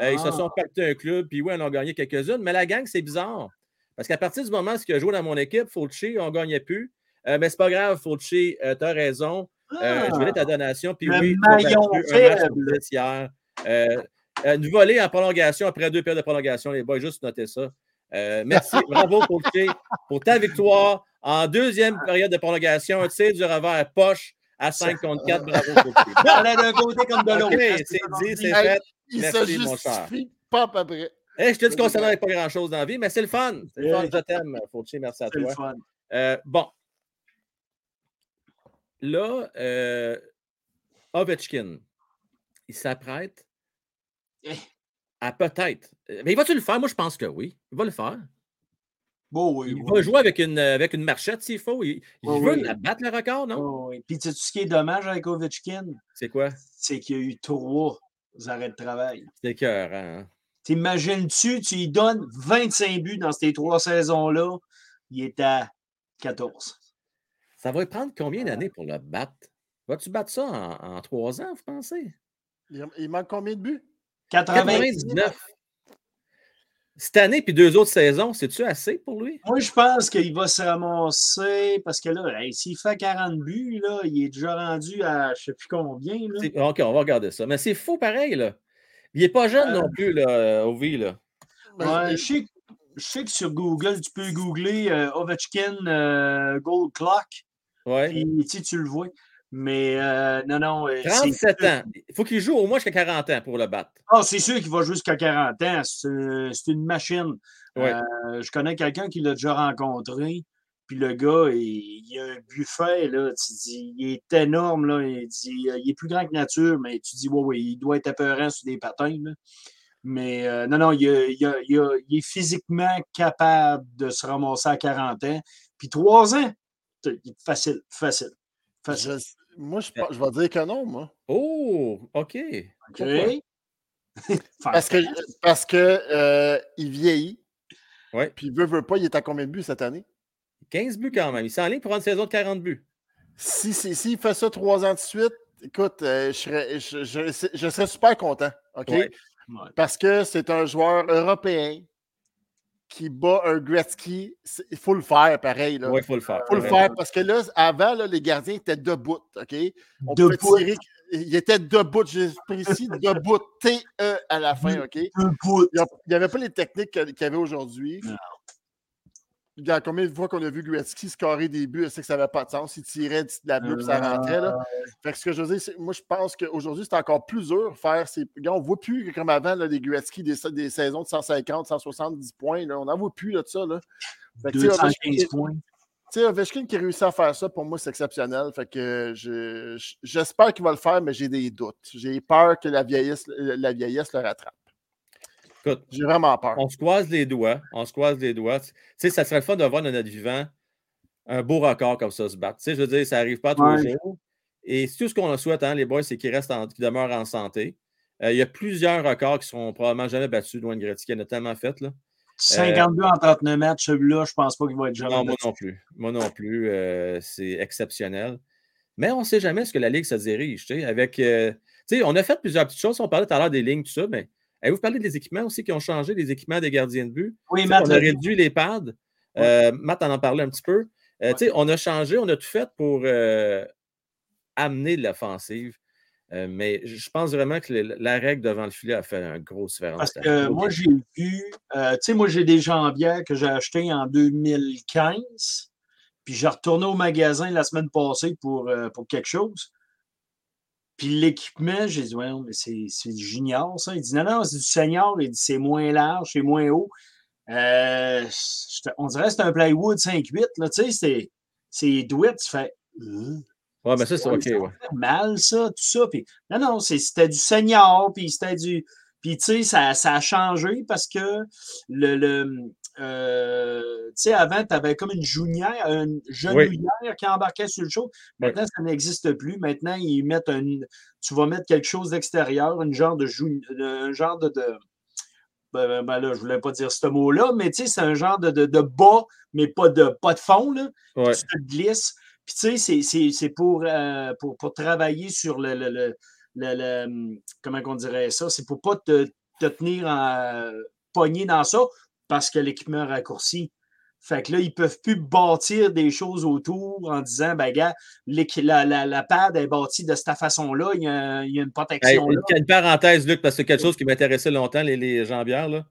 Euh, ils se Ah. sont pactés un club, puis oui, on a gagné quelques-unes. Mais la gang, c'est bizarre. Parce qu'à partir du moment où il a joué dans mon équipe, Fauci, on ne gagnait plus. Euh, mais c'est pas grave, Fauci, tu as raison. Euh, je vais ta donation. Puis oui, maillon battu un match faible. hier. Euh, une volée en prolongation après deux périodes de prolongation, les boys, juste noter ça. Euh, merci, bravo Fauci, pour ta victoire en deuxième période de prolongation. Un tir du revers poche à 5 contre 4. Bravo. Ça allait d'un côté comme de l'autre. C'est dit, c'est Hey, fait. Il Merci, se mon cher. justifie pas à peu près. Hey, je te dis qu'on s'en avec pas grand-chose dans la vie, mais c'est le fun. C'est le fun, je t'aime, Fauci, merci à C'est le toi. fun. Euh, bon. Là, euh, Ovechkin, il s'apprête Eh. à peut-être. Mais il va-tu le faire? Moi, je pense que oui. Il va le faire. Bon, oui. Il oui. va jouer avec une, avec une marchette s'il faut. Il, il veut oui. la battre le record, non? Oh, oui. Puis, tu sais ce qui est dommage avec Ovechkin? C'est quoi? C'est qu'il y a eu trois arrêts de travail. C'est cœur, hein? T'imagines-tu, tu lui donnes 25 buts dans ces trois saisons-là, il est à 14. Ça va lui prendre combien d'années pour le battre? Vas-tu battre ça en, en trois ans, vous pensez? Il, il manque combien de buts? 99. 99. Cette année, puis deux autres saisons, c'est-tu assez pour lui? Moi, je pense qu'il va se ramasser parce que là, hey, s'il fait 40 buts, là, il est déjà rendu à je ne sais plus combien. Là. OK, on va regarder ça. Mais c'est faux pareil, là. Il n'est pas jeune Euh, non plus, là, Ovi, là. Ben, Ouais, je, sais, que- je sais que sur Google, tu peux googler euh, Ovechkin euh, Gold Clock, Ouais. puis tu sais, tu le vois. Mais euh, non, non. euh, c'est 37 sûr- ans. Il faut qu'il joue au moins jusqu'à 40 ans pour le battre. Ah, c'est sûr qu'il va jusqu'à 40 ans. C'est c'est une machine. Ouais. Euh, je connais quelqu'un qui l'a déjà rencontré. Puis le gars, il, il a un buffet, là. Tu dis, il est énorme, là. Il, dit, euh, il est plus grand que nature, mais tu dis, ouais, ouais, il doit être apeurant sur des patins, là. Mais euh, non, non, il, il il est physiquement capable de se ramasser à 40 ans. Puis 3 ans, facile, facile. facile. Moi, je, pense- je vais dire que non, moi. Oh, OK. OK? Pourquoi? Parce que, parce que euh, il vieillit. Ouais. Puis, veut, veut pas, il est à combien de buts cette année? 15 buts quand même. Il s'enligne pour une saison de 40 buts. Si, si, s'il fait ça trois ans de suite, écoute, euh, je, serais, je, je- je serais super content. OK? Ouais. Ouais. Parce que c'est un joueur européen qui bat un Gretzky. Il faut le faire pareil. Là. Oui, il faut le faire. faut le faire parce que là, avant, là, les gardiens étaient debout. OK? On Debout. pouvait tirer. Il était debout, j'ai précis, debout. T-E à la fin. OK? Debout. Il n'y avait pas les techniques que- qu'il y avait aujourd'hui. Combien de fois qu'on a vu Gretzky scorer des buts, c'est que ça n'avait pas de sens. Il tirait de la bleue, puis ça rentrait. Là. Fait que ce que je veux dire, moi, je pense qu'aujourd'hui, c'est encore plus dur de faire ces. Regarde, on ne voit plus comme avant là, des Gretzky, des, des saisons de 150, 170 points. Là. On n'en voit plus là, de ça. Là. Fait que, tu sais, 215 points. tu sais, Ovechkin qui réussit à faire ça, pour moi, c'est exceptionnel. Fait que j'espère qu'il va le faire, mais j'ai des doutes. J'ai peur que la vieillesse, la vieillesse le rattrape. J'ai vraiment peur. On se croise les doigts. On se croise les doigts. Tu sais, ça serait le fun de voir dans notre vivant un beau record comme ça se battre. Tu sais, je veux dire, ça n'arrive pas tous les jours. Et tout ce qu'on souhaite, hein, les boys, c'est qu'ils restent qu'ils demeurent en santé. Euh, il y a plusieurs records qui seront probablement jamais battus. Dwayne Gretzky en a tellement fait. Là. 52 euh, en 39 matchs, celui-là, je ne pense pas qu'il va être jamais. Non, moi non plus. Moi non plus. Euh, c'est exceptionnel. Mais on ne sait jamais ce que la Ligue se dirige. Avec, on a fait plusieurs petites choses. On parlait tout à l'heure des lignes, tout ça, mais avez-vous parlé des équipements aussi qui ont changé, les équipements des gardiens de but? Oui, Matt. On a réduit les pads. Matt en en parlait un petit peu. On a changé, on a tout fait pour amener de l'offensive. Euh, mais je pense vraiment que la règle devant le filet a fait un gros différence. Parce que moi, j'ai vu, euh, tu sais, moi, j'ai des jambières que j'ai achetées en 2015, puis j'ai retourné au magasin la semaine passée pour, euh, pour quelque chose. Puis l'équipement, j'ai dit, ouais, mais c'est du junior, ça. Il dit, non, non, c'est du senior. Il dit, c'est moins large, c'est moins haut. on dirait que c'est un plywood 5-8, là, tu sais, c'est douette, tu fais. Ouais, mais ça, c'est OK. Ouais. Mal, ça, tout ça. Puis, non, non, c'était du senior, puis c'était du. Puis, tu sais, ça, ça, a changé parce que le. le euh, tu sais, avant, tu avais comme une junière, une genouillère qui embarquait sur le show. Maintenant, ça n'existe plus. Maintenant, ils mettent un. Tu vas mettre quelque chose d'extérieur, une genre de un genre de. de ben, ben, ben, là, je voulais pas dire ce mot-là, mais tu sais, c'est un genre de, de, de, bas, mais pas de, pas de fond, là. Ouais. Tu te glisses. Puis, tu sais, c'est pour, euh, pour, pour, travailler sur le, le, le, hum, comment on dirait ça? C'est pour pas te, te tenir en, pogné dans ça parce que l'équipement raccourci. Fait que là, ils ne peuvent plus bâtir des choses autour en disant, ben, gars, la, la, la, pad est bâtie de cette façon-là, il, y a, il y a une protection. là. Une parenthèse, Luc, parce que quelque chose qui m'intéressait longtemps, les, les jambières. Là.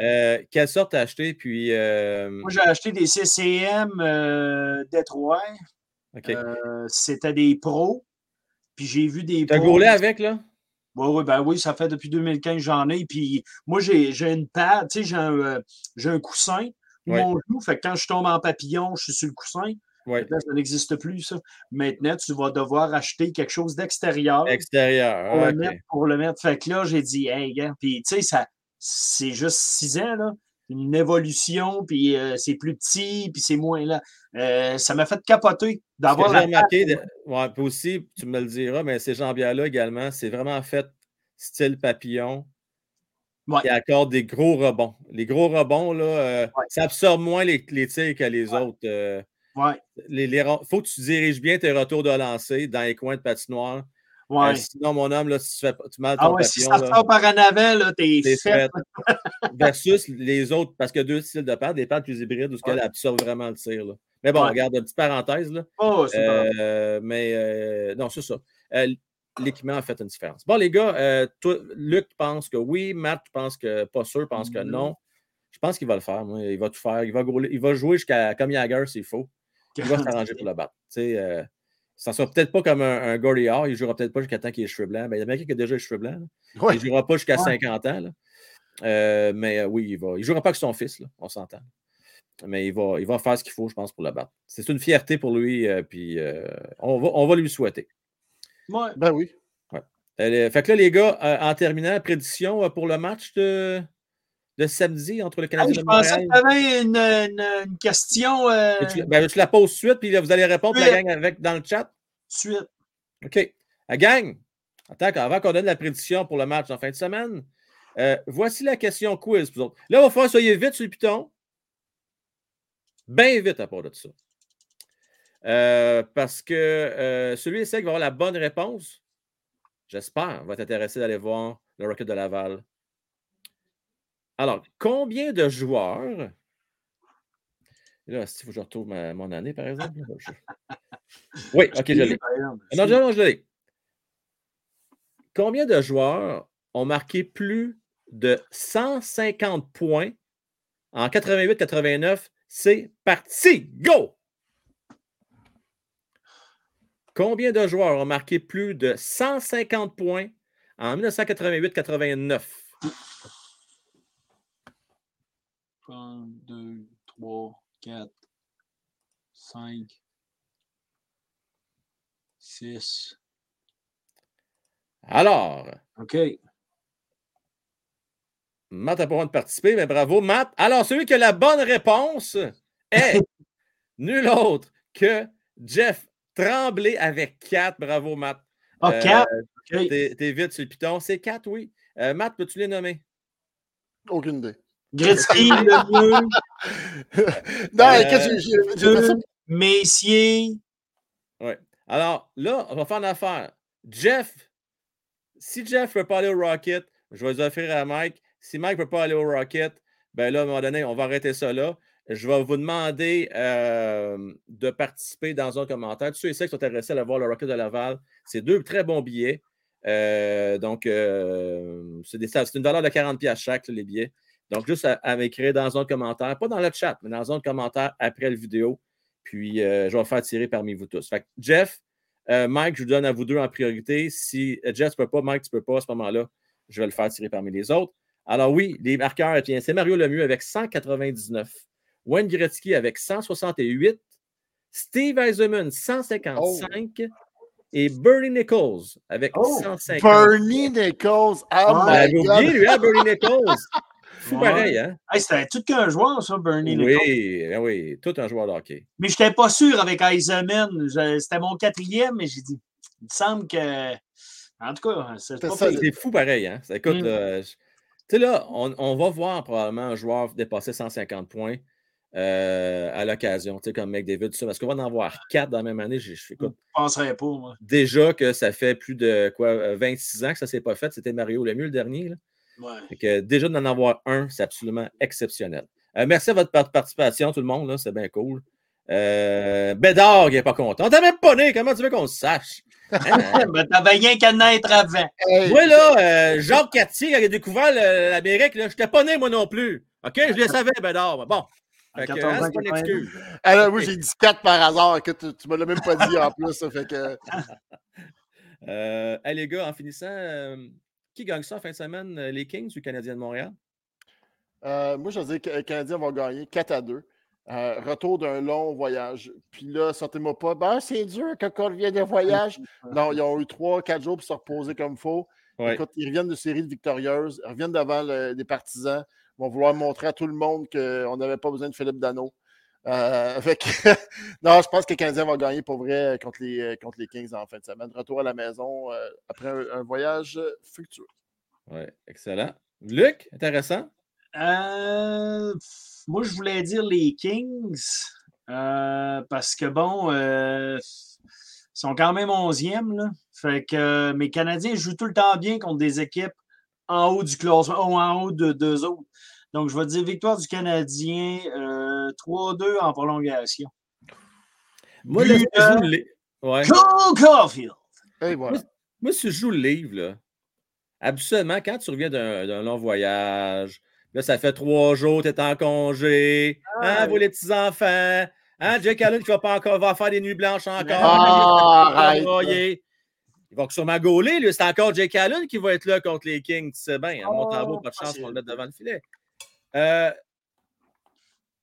Euh, quelle sorte t'as acheté? Puis, euh... Moi, j'ai acheté des CCM euh, Détroit. Euh, c'était des pros. Puis j'ai vu des. T'as gourlé avec, là? Oui, oui, ben oui, ça fait depuis 2015 j'en ai. Puis moi, j'ai une pad, tu sais, j'ai un, euh, un, coussin où mon genou, fait que quand je tombe en papillon, je suis sur le coussin. Ouais. Là, ça n'existe plus, ça. Maintenant, tu vas devoir acheter quelque chose d'extérieur. Extérieur. Pour, le mettre, pour le mettre. Fait que là, j'ai dit, hey, gars, puis tu sais, ça, c'est juste six ans, là une évolution, puis euh, c'est plus petit, puis c'est moins là. Euh, ça m'a fait capoter d'avoir la. remarqué, ouais, puis aussi, tu me le diras, mais ces jambières-là également, c'est vraiment fait style papillon. Ouais. Qui accorde des gros rebonds. Les gros rebonds, là, euh, ça absorbe moins les, les tirs que les autres. Il faut que tu diriges bien tes retours de lancer dans les coins de patinoire. Ouais. sinon, mon homme, là, si tu fais tu ton ah ouais, papillon, si ça sort par en avant, là, t'es fait. Versus les autres, parce que deux styles de pattes, des pattes plus hybrides où ouais. elle absorbe vraiment le tir. Là. Mais bon, regarde, une petite parenthèse. Là. Oh, euh, mais euh, non, c'est ça. Euh, L'équipement a fait une différence. Bon, les gars, euh, toi, Luc pense que oui, Matt pense que pas sûr, pense que non. Je pense qu'il va le faire. Moi. Il va tout faire. Il va, il va jouer jusqu'à comme Jagger s'il faut. Il va s'arranger pour le battre. Tu sais, ça ne sera peut-être pas comme un, un Gordy Il ne jouera peut-être pas jusqu'à temps qu'il ait les cheveux blancs. Mais il y a bien qui a déjà les cheveux blancs. Il ne jouera pas jusqu'à 50 ans. Là. Euh, mais euh, oui, il ne il jouera pas avec son fils, là, on s'entend. Mais il va, il va faire ce qu'il faut, je pense, pour le battre. C'est une fierté pour lui, euh, puis euh, on, va, on va lui souhaiter. Ouais. Ben oui. Ouais. fait que là, les gars, en terminant, prédiction pour le match de, de samedi entre le Canadien et Montréal. Je pensais que tu avais une, une, une, question. Euh... Tu, ben, je la pose suite, puis vous allez répondre suite. la gang avec, dans le chat. Suite. OK. La gang, attends, avant qu'on donne la prédiction pour le match en fin de semaine, euh, voici la question quiz pour autres. Là, il va falloir soyez vite sur le piton. Bien vite à part de ça. Euh, parce que euh, celui qui va avoir la bonne réponse, j'espère, va t'intéresser d'aller voir le Rocket de Laval alors, combien de joueurs. Là, il faut que je retrouve ma, mon année, par exemple. Oui, ok, je l'ai. Non, non, je l'ai. Combien de joueurs ont marqué plus de 150 points en 88-89? C'est parti! Go! Combien de joueurs ont marqué plus de 150 points en 1988-89? 1, 2, 3, 4, 5, 6. Alors, OK. Matt n'a pas le droit de participer, mais bravo, Matt. Alors, celui qui a la bonne réponse est nul autre que Jeff Tremblay avec 4. Bravo, Matt. Ah, 4. OK. T'es t'es vite sur le piton. C'est 4, oui. Euh, Matt, peux-tu les nommer? Aucune idée. Gretzky, Lemieux, non, Euh, j'ai j'ai fait ça. Messier. Alors, là, on va faire une affaire. Jeff, si Jeff ne peut pas aller au Rocket, je vais les offrir à Mike. Si Mike ne peut pas aller au Rocket, ben là, à un moment donné, on va arrêter ça là. Je vais vous demander euh, de participer dans un commentaire. Tous ceux et ceux qui sont intéressés à aller voir le Rocket de Laval, c'est deux très bons billets. Euh, donc, euh, c'est des- c'est une valeur de 40$ piastres chaque, les billets. Donc, juste à, à m'écrire dans un commentaire, pas dans le chat, mais dans un commentaire après la vidéo. Puis, euh, je vais faire tirer parmi vous tous. Fait que Jeff, euh, Mike, je vous donne à vous deux en priorité. Si euh, Jeff ne peut pas, Mike, tu ne peux pas, à ce moment-là, je vais le faire tirer parmi les autres. Alors oui, les marqueurs, c'est Mario Lemieux avec 199, Wayne Gretzky avec 168, Steve Eisenman 155 et Bernie Nichols avec Oh, 150. Bernie Nichols. Oh Ah, Ben, my vous God. oubliez, lui, hein, Bernie Nichols? Fou Ouais. pareil, hein? Hey, C'était tout qu'un joueur, ça, Bernie. Oui, ben oui, tout un joueur de hockey. Mais je n'étais pas sûr avec Eisenman. C'était mon quatrième, mais j'ai dit, il me semble que. En tout cas, c'est C'est pas ça, pire. C'est fou pareil, hein? Écoute, Mm. euh, je- tu sais, là, on, on va voir probablement un joueur dépasser 150 points euh, à l'occasion, tu sais, comme McDavid, tout ça, parce qu'on va en avoir quatre dans la même année. Je, je- écoute, Je ne penserais pas, moi. déjà que ça fait plus de quoi, euh, 26 ans que ça ne s'est pas fait. C'était Mario Lemieux le dernier. Là. Ouais. Que déjà d'en avoir un, c'est absolument exceptionnel. Euh, merci à votre par- participation, tout le monde. là, C'est bien cool. Euh, Bédard, il n'est pas content. On t'a même pas né. Comment tu veux qu'on le sache? Hein? Mais t'avais rien qu'à naître avant. Hey, Moi, là, euh, Jacques Cartier, quand il a découvert l'Amérique, là, je n'étais pas né, moi non plus. OK? Je le savais, Bédard. mais Bon. Fait que, 14 hein, c'est pas une 80. excuse. alors, moi, j'ai dit 4 par hasard. Écoute, tu, tu me l'as même pas dit en plus. Ça fait que. Euh, hey, les gars, en finissant, euh, qui gagne ça en fin de semaine? euh, Les Kings ou les Canadiens de Montréal? Euh, moi, je veux dire que les Canadiens vont gagner 4 à 2. Euh, retour d'un long voyage. Puis là, sortez-moi pas. Ben, c'est dur quand on revient de voyage. Non, ils ont eu 3-4 jours pour se reposer comme il faut. Ouais. Écoute, ils reviennent de séries victorieuses, ils reviennent devant le- des partisans, ils vont vouloir montrer à tout le monde qu'on n'avait pas besoin de Philippe Dano. Euh, fait que, non, je pense que les Canadiens vont gagner pour vrai contre les, euh, contre les Kings en fin de semaine. Retour à la maison euh, après un, un voyage euh, fructueux. Oui, excellent. Luc, intéressant? Euh, moi, je voulais dire les Kings euh, parce que, bon, euh, ils sont quand même 11e. Là. Fait que euh, mes Canadiens jouent tout le temps bien contre des équipes en haut du classement ou en haut de deux autres. Donc, je vais dire victoire du Canadien euh, 3-2 en prolongation. Moi, là, si je joue le li- ouais. Cole Caulfield! Voilà. Moi, si je joue le livre, là, habituellement, quand tu reviens d'un long voyage, là, ça fait trois jours, tu es en congé, hein, Ah, vous les petits-enfants, hein, Jake Allen qui va, pas encore, va faire des nuits blanches encore. Ah, il va arrête. broyer. Il va sûrement gauler, lui. C'est encore Jake Allen qui va être là contre les Kings, tu sais bien. À Montembeau, pas de chance pour le mettre devant le filet. Euh,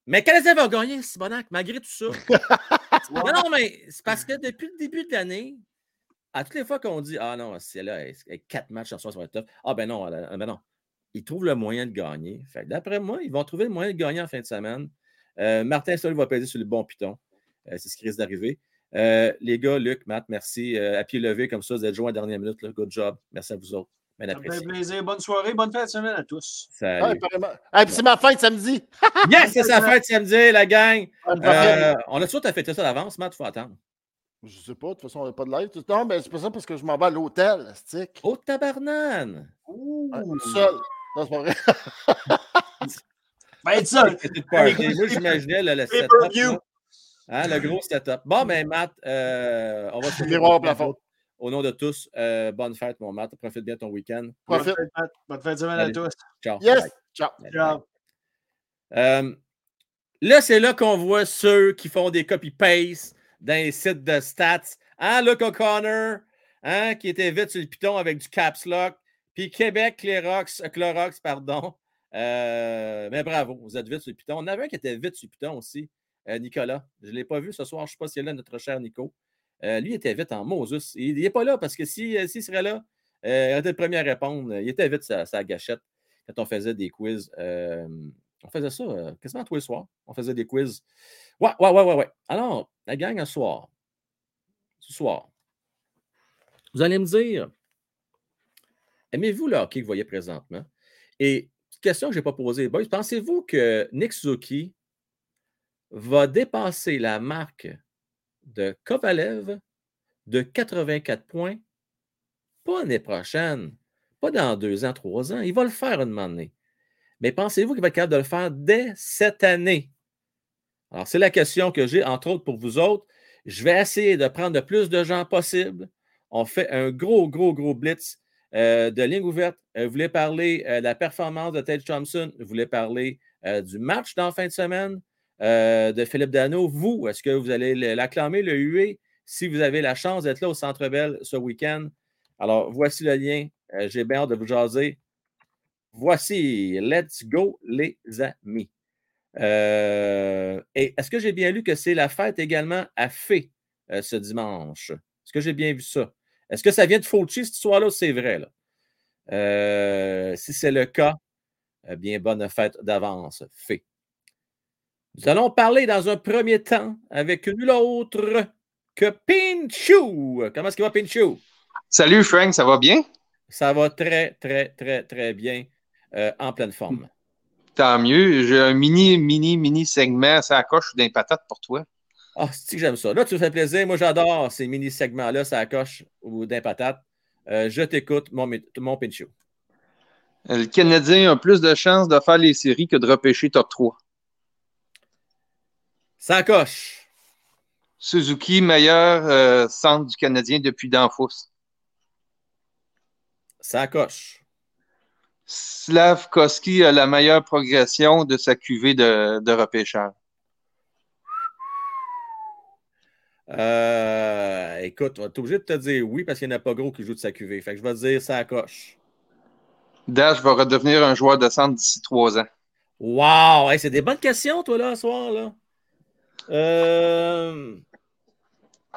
mais Canadien va gagner, Simonac, malgré tout ça? non, non, mais c'est parce que depuis le début de l'année, à toutes les fois qu'on dit Ah non, c'est là, quatre matchs en soir, ça va être tough. Ah ben non, ah ben non. Ils trouvent le moyen de gagner. Fait d'après moi, ils vont trouver le moyen de gagner en fin de semaine. Euh, Martin Sol va peser sur le bon piton. Euh, c'est ce qui risque d'arriver. Euh, les gars, Luc, Matt, merci. Euh, à pied levé comme ça, vous êtes joints à la dernière minute. Là. Good job. Merci à vous autres. Bien Ça me fait apprécié. plaisir. Bonne soirée, bonne fin de semaine à tous. Salut. Ah, puis c'est ma fête samedi. Yes, c'est sa fête samedi, la gang. Euh, on a toujours fêté ça d'avance, Matt, il faut attendre. Je sais pas, de toute façon, on n'a pas de live. Non, mais c'est pas ça parce que je m'en vais à l'hôtel, stick. Oh, tabarnane! Ouais, Seul. Non, c'est pas vrai. Ben, le party. Moi, j'imaginais le, le setup. Hein, le gros setup. Bon, mais Matt, euh, on va se Miroir au plafond. Au nom de tous, euh, bonne fête, mon Matt. Profite bien de ton week-end. bonne Profite. de- bonne de semaine à tous. Ciao. Yes. Bye. Ciao. Bye. Ciao. Euh, là, c'est là qu'on voit ceux qui font des copy-paste dans les sites de stats. Hein, Luke O'Connor, hein, qui était vite sur le piton avec du caps lock. Puis Québec, Clorox, euh, Clorox, pardon. Euh, mais bravo, vous êtes vite sur le piton. On avait un qui était vite sur le piton aussi. Nicolas. Je ne l'ai pas vu ce soir. Je ne sais pas s'il est là, notre cher Nico. Lui, il était vite en Moses. Il n'est pas là parce que s'il serait là, il était le premier à répondre. Il était vite sa, sa gâchette quand on faisait des quiz. on faisait ça quasiment tous les soirs. On faisait des quiz. Ouais, ouais, ouais, ouais, ouais. Alors, la gang, ce soir. Ce soir. Vous allez me dire, aimez-vous le hockey que vous voyez présentement? Et question que je n'ai pas posée, boys, pensez-vous que Nick Suzuki va dépasser la marque de Kovalev de 84 points? Pas l'année prochaine, pas dans deux ans, trois ans. Il va le faire une année. Mais pensez-vous qu'il va être capable de le faire dès cette année? Alors, c'est la question que j'ai, entre autres, pour vous autres. Je vais essayer de prendre le plus de gens possible. On fait un gros, gros, gros blitz euh, de ligne ouverte. Euh, vous voulez parler euh, de la performance de Ted Thompson? Vous voulez parler du match dans fin de semaine? De Philippe Dano? Vous, est-ce que vous allez l'acclamer, le huer, si vous avez la chance d'être là au Centre Bell ce week-end? Alors, voici le lien. J'ai bien hâte de vous jaser. Voici, let's go, les amis. et est-ce que j'ai bien lu que c'est la fête également à Fée ce dimanche? Est-ce que j'ai bien vu ça? Est-ce que ça vient de Fauci, cette histoire-là? C'est vrai. Euh, si c'est le cas, bien, bonne fête d'avance, fait. Nous allons parler dans un premier temps avec nul autre que Pinchou. Comment est-ce qu'il va, Pinchou? Salut, Frank, ça va bien? Ça va très, très, très, très bien, euh, en pleine forme. Tant mieux. J'ai un mini, mini, mini segment à coche d'un patate pour toi. Ah, c'est que j'aime ça? Là, tu me fais plaisir. Moi, j'adore ces mini-segments-là, ça coche ou d'un patate. Euh, je t'écoute, mon, mon pincho. Le Canadien a plus de chances de faire les séries que de repêcher top 3. Ça coche. Suzuki, meilleur euh, centre du Canadien depuis Danfous. Ça coche. Slavkovski a la meilleure progression de sa cuvée de, de repêchage. Euh, écoute, on est obligé de te dire oui parce qu'il n'y en a pas gros qui joue de sa QV. Fait que je vais te dire ça coche. Dash va redevenir un joueur de centre d'ici trois ans. Wow! c'est des bonnes questions, toi, là, ce soir. Là. Euh...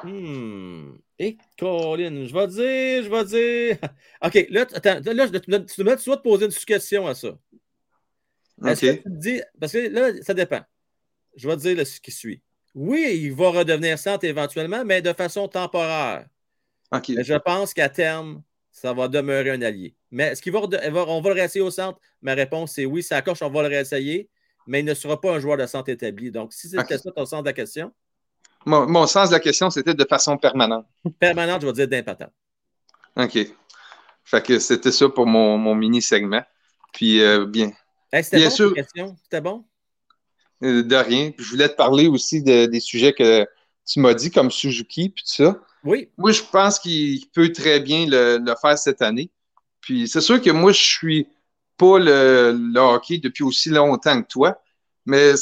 Hmm. Et Colin, je vais dire, je vais dire. OK, là, attends, là, tu, dois te poser une question à ça. OK. Que tu dis, parce que là, ça dépend. Je vais te dire ce qui suit. Oui, il va redevenir centre éventuellement, mais de façon temporaire. je pense qu'à terme, ça va demeurer un allié. Mais est-ce qu'il va, on va le réessayer au centre? Ma réponse, c'est oui, ça coche, on va le réessayer, mais il ne sera pas un joueur de centre établi. Donc, si c'est ça ton sens de la question? Mon, sens de la question, c'était de façon permanente. Permanente, je vais dire d'impatant. OK. Fait que c'était ça pour mon, mini-segment. Puis, euh, bien. c'était bon, question? C'était bon? Euh, de rien. je voulais te parler aussi des sujets que tu m'as dit, comme Suzuki, puis tout ça. Oui. Moi, je pense qu'il peut très bien le, faire cette année. Puis c'est sûr que moi, je suis pas le, hockey depuis aussi longtemps que toi, mais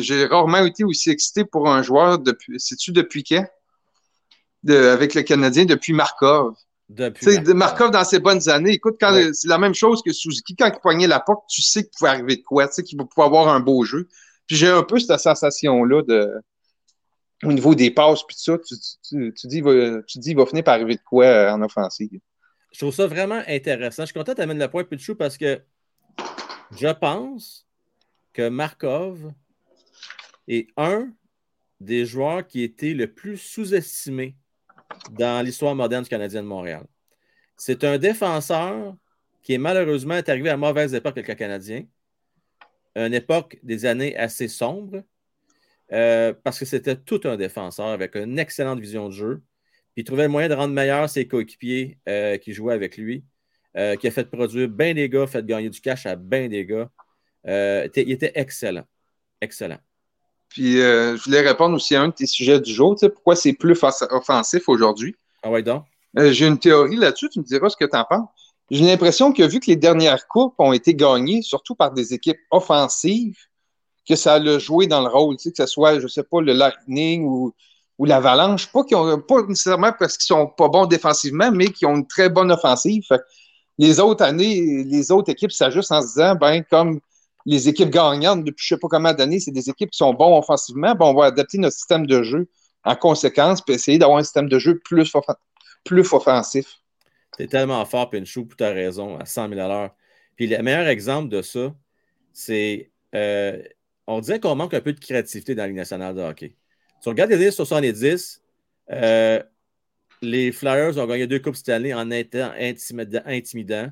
j'ai rarement été aussi excité pour un joueur depuis. Sais-tu depuis quand? avec le Canadien, depuis Markov. Depuis Markov. Markov dans ses bonnes années. Écoute, c'est la même chose que Suzuki. Quand il poignait la porte, tu sais qu'il pouvait arriver de quoi, tu sais qu'il va pouvoir avoir un beau jeu. Puis j'ai un peu cette sensation-là de au niveau des passes, puis tout ça, tu, tu, dis, tu dis, il va finir par arriver de quoi euh, en offensive. Je trouve ça vraiment intéressant. Je suis content d'amener le point Pichou parce que je pense que Markov est un des joueurs qui était le plus sous-estimé dans l'histoire moderne du Canadien de Montréal. C'est un défenseur qui est malheureusement arrivé à mauvaise époque avec le Canadien une époque des années assez sombres, euh, parce que c'était tout un défenseur avec une excellente vision de jeu. Puis il trouvait le moyen de rendre meilleur ses coéquipiers euh, qui jouaient avec lui, euh, qui a fait produire bien des gars, fait gagner du cash à bien des gars. il était excellent. Excellent. Puis je voulais répondre aussi à un de tes sujets du jour. Pourquoi c'est plus offensif aujourd'hui? Ah ouais, donc? J'ai une théorie là-dessus, tu me diras ce que tu en penses. J'ai l'impression que vu que les dernières coupes ont été gagnées, surtout par des équipes offensives, que ça a joué dans le rôle, que ce soit, je ne sais pas, le Lightning ou, ou l'Avalanche, pas, ont, pas nécessairement parce qu'ils sont pas bons défensivement, mais qui ont une très bonne offensive. Les autres années, les autres équipes s'ajustent en se disant, ben, comme les équipes gagnantes depuis je ne sais pas combien d'années, c'est des équipes qui sont bons offensivement. Bon, on va adapter notre système de jeu en conséquence, puis essayer d'avoir un système de jeu plus, plus offensif. C'est tellement fort, Pinchou, tu as raison, à 100 000 à l'heure. Puis le meilleur exemple de ça, c'est. Euh, on dirait qu'on manque un peu de créativité dans la Ligue nationale de hockey. Tu regardes les années 70, euh, les Flyers ont gagné deux Coupes Stanley en étant intimidants.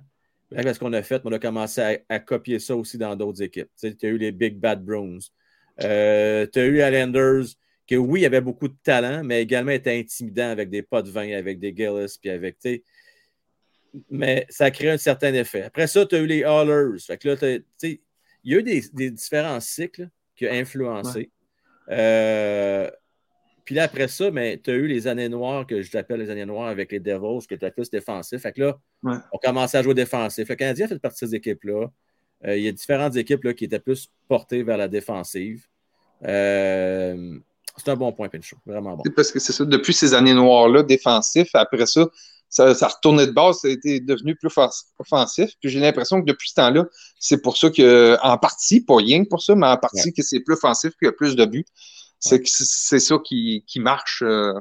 Parce qu'on a fait, on a commencé à, copier ça aussi dans d'autres équipes. Tu as eu les Big Bad Bruins. Euh, tu as eu Islanders, que oui, il y avait beaucoup de talent, mais également était intimidant avec des pots de vin, avec des Gillis, puis avec. Mais ça crée un certain effet. Après ça, tu as eu les Hallers. Fait que là, il y a eu des, différents cycles qui ont influencé. Euh, puis là, après ça, ben, tu as eu les années noires que je t'appelle les années noires avec les Devils, que tu as plus défensif. Fait que là, on commençait à jouer défensif. Le Canadien a fait partie de ces équipes-là. Euh, il y a différentes équipes là, qui étaient plus portées vers la défensive. Euh, c'est un bon point, Pinchot. Vraiment bon. Parce que c'est ça, depuis ces années noires-là, défensif, après ça, ça, ça retournait de base, ça a été devenu plus offensif. Puis j'ai l'impression que depuis ce temps-là, c'est pour ça que, en partie, pas rien que pour ça, mais en partie que c'est plus offensif, qu'il y a plus de buts. C'est c'est ça qui, marche euh,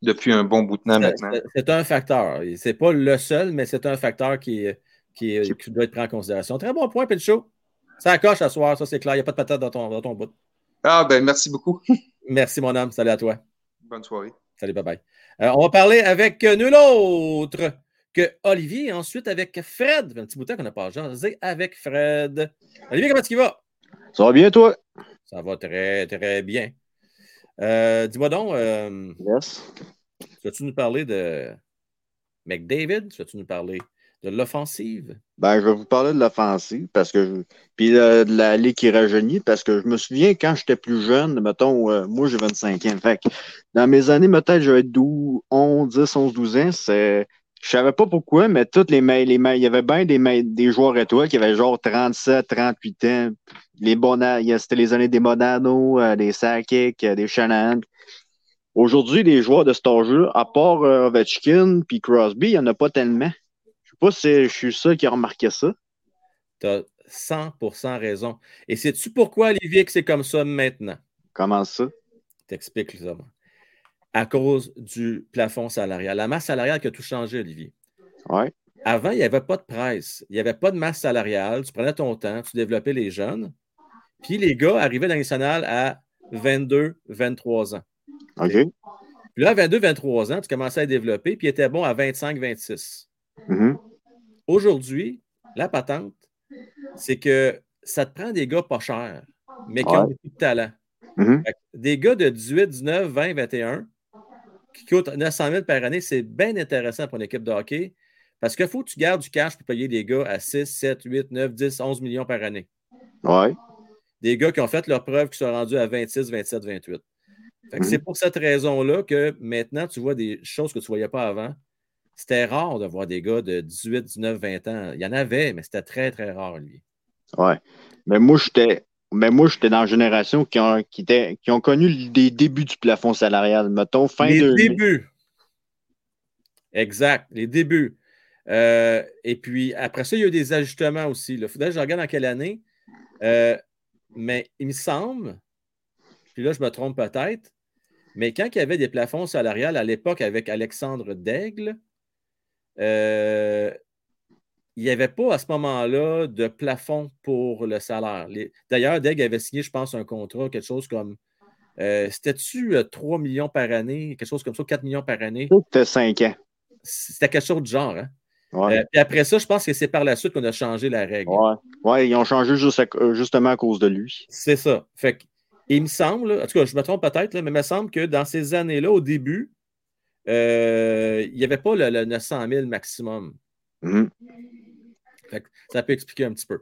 depuis un bon bout de temps maintenant. C'est un facteur. C'est pas le seul, mais c'est un facteur qui, qui, doit être pris en considération. Très bon point, Pinchot. Ça coche à soir, ça c'est clair. Il n'y a pas de patate dans ton, dans ton bout. Ah ben merci beaucoup. merci mon homme. Salut à toi. Bonne soirée. Salut, bye bye. Euh, on va parler avec nul autre que Olivier, ensuite avec Fred. Un petit bout de temps qu'on n'a pas jasé avec Fred. Olivier, comment tu vas? Ça va bien, toi? Ça va très, très bien. Euh, dis-moi donc, euh, yes. vas-tu nous parler de McDavid? Vas-tu nous parler de l'offensive? Ben, je vais vous parler de l'offensive parce que puis de la ligue qui rajeunit parce que je me souviens quand j'étais plus jeune, mettons, euh, moi j'ai 25 ans. Fait dans mes années, peut-être j'avais 12, 11, 10, 11, 12 ans, c'est. Je savais pas pourquoi, mais toutes les mails, les il y avait bien des, des joueurs étoiles qui avaient genre 37, 38 ans. Les c'était les années des Modano, euh, des Sakic, euh, des Shannon. Aujourd'hui, les joueurs de cet âge à part Ovechkin puis Crosby, il n'y en a pas tellement pas si je suis seul qui a remarqué ça. Tu as 100% raison. Et sais-tu pourquoi, Olivier, que c'est comme ça maintenant? Comment ça? T'expliques ça. À cause du plafond salarial. La masse salariale qui a tout changé, Olivier. Oui. Avant, il n'y avait pas de presse. Il n'y avait pas de masse salariale. Tu prenais ton temps, tu développais les jeunes. Puis les gars arrivaient dans national à 22, 23 ans. OK. Puis là, à 22, 23 ans, tu commençais à développer, puis était bon à 25, 26. Mm Aujourd'hui, la patente, c'est que ça te prend des gars pas chers, mais qui ont beaucoup de talent. Mm-hmm. Des gars de 18, 19, 20, 21 qui coûtent 900 000 par année, c'est bien intéressant pour une équipe de hockey parce qu'il faut que tu gardes du cash pour payer des gars à 6, 7, 8, 9, 10, 11 millions par année. Ouais. Des gars qui ont fait leur preuve, qui sont rendus à 26, 27, 28. C'est pour cette raison-là que maintenant, tu vois des choses que tu ne voyais pas avant. C'était rare de voir des gars de 18, 19, 20 ans. Il y en avait, mais c'était très, très rare, lui. Ouais. Mais moi, j'étais. Mais moi, j'étais dans la génération qui ont, qui, qui ont connu les débuts du plafond salarial. Mettons, fin les de. Les débuts. Exact, les débuts. Euh, et puis, après ça, il y a eu des ajustements aussi. Il faudrait que je regarde dans quelle année. Euh, mais il me semble, puis là, je me trompe peut-être, mais quand il y avait des plafonds salariales à l'époque avec Alexandre Daigle, euh, il n'y avait pas à ce moment-là de plafond pour le salaire. D'ailleurs, Deg avait signé, je pense, un contrat, quelque chose comme. Euh, C'était-tu 3 millions par année, quelque chose comme ça, 4 millions par année? C'était 5 ans. C'était quelque chose de genre. Hein? Ouais. Euh, puis après ça, je pense que c'est par la suite qu'on a changé la règle. Ouais, ouais ils ont changé juste à, justement à cause de lui. C'est ça. Fait que, il me semble, en tout cas, je me trompe peut-être, mais il me semble que dans ces années-là, au début, euh, il n'y avait pas le, le, 900 000 maximum. Mm -hmm. ça peut expliquer un petit peu.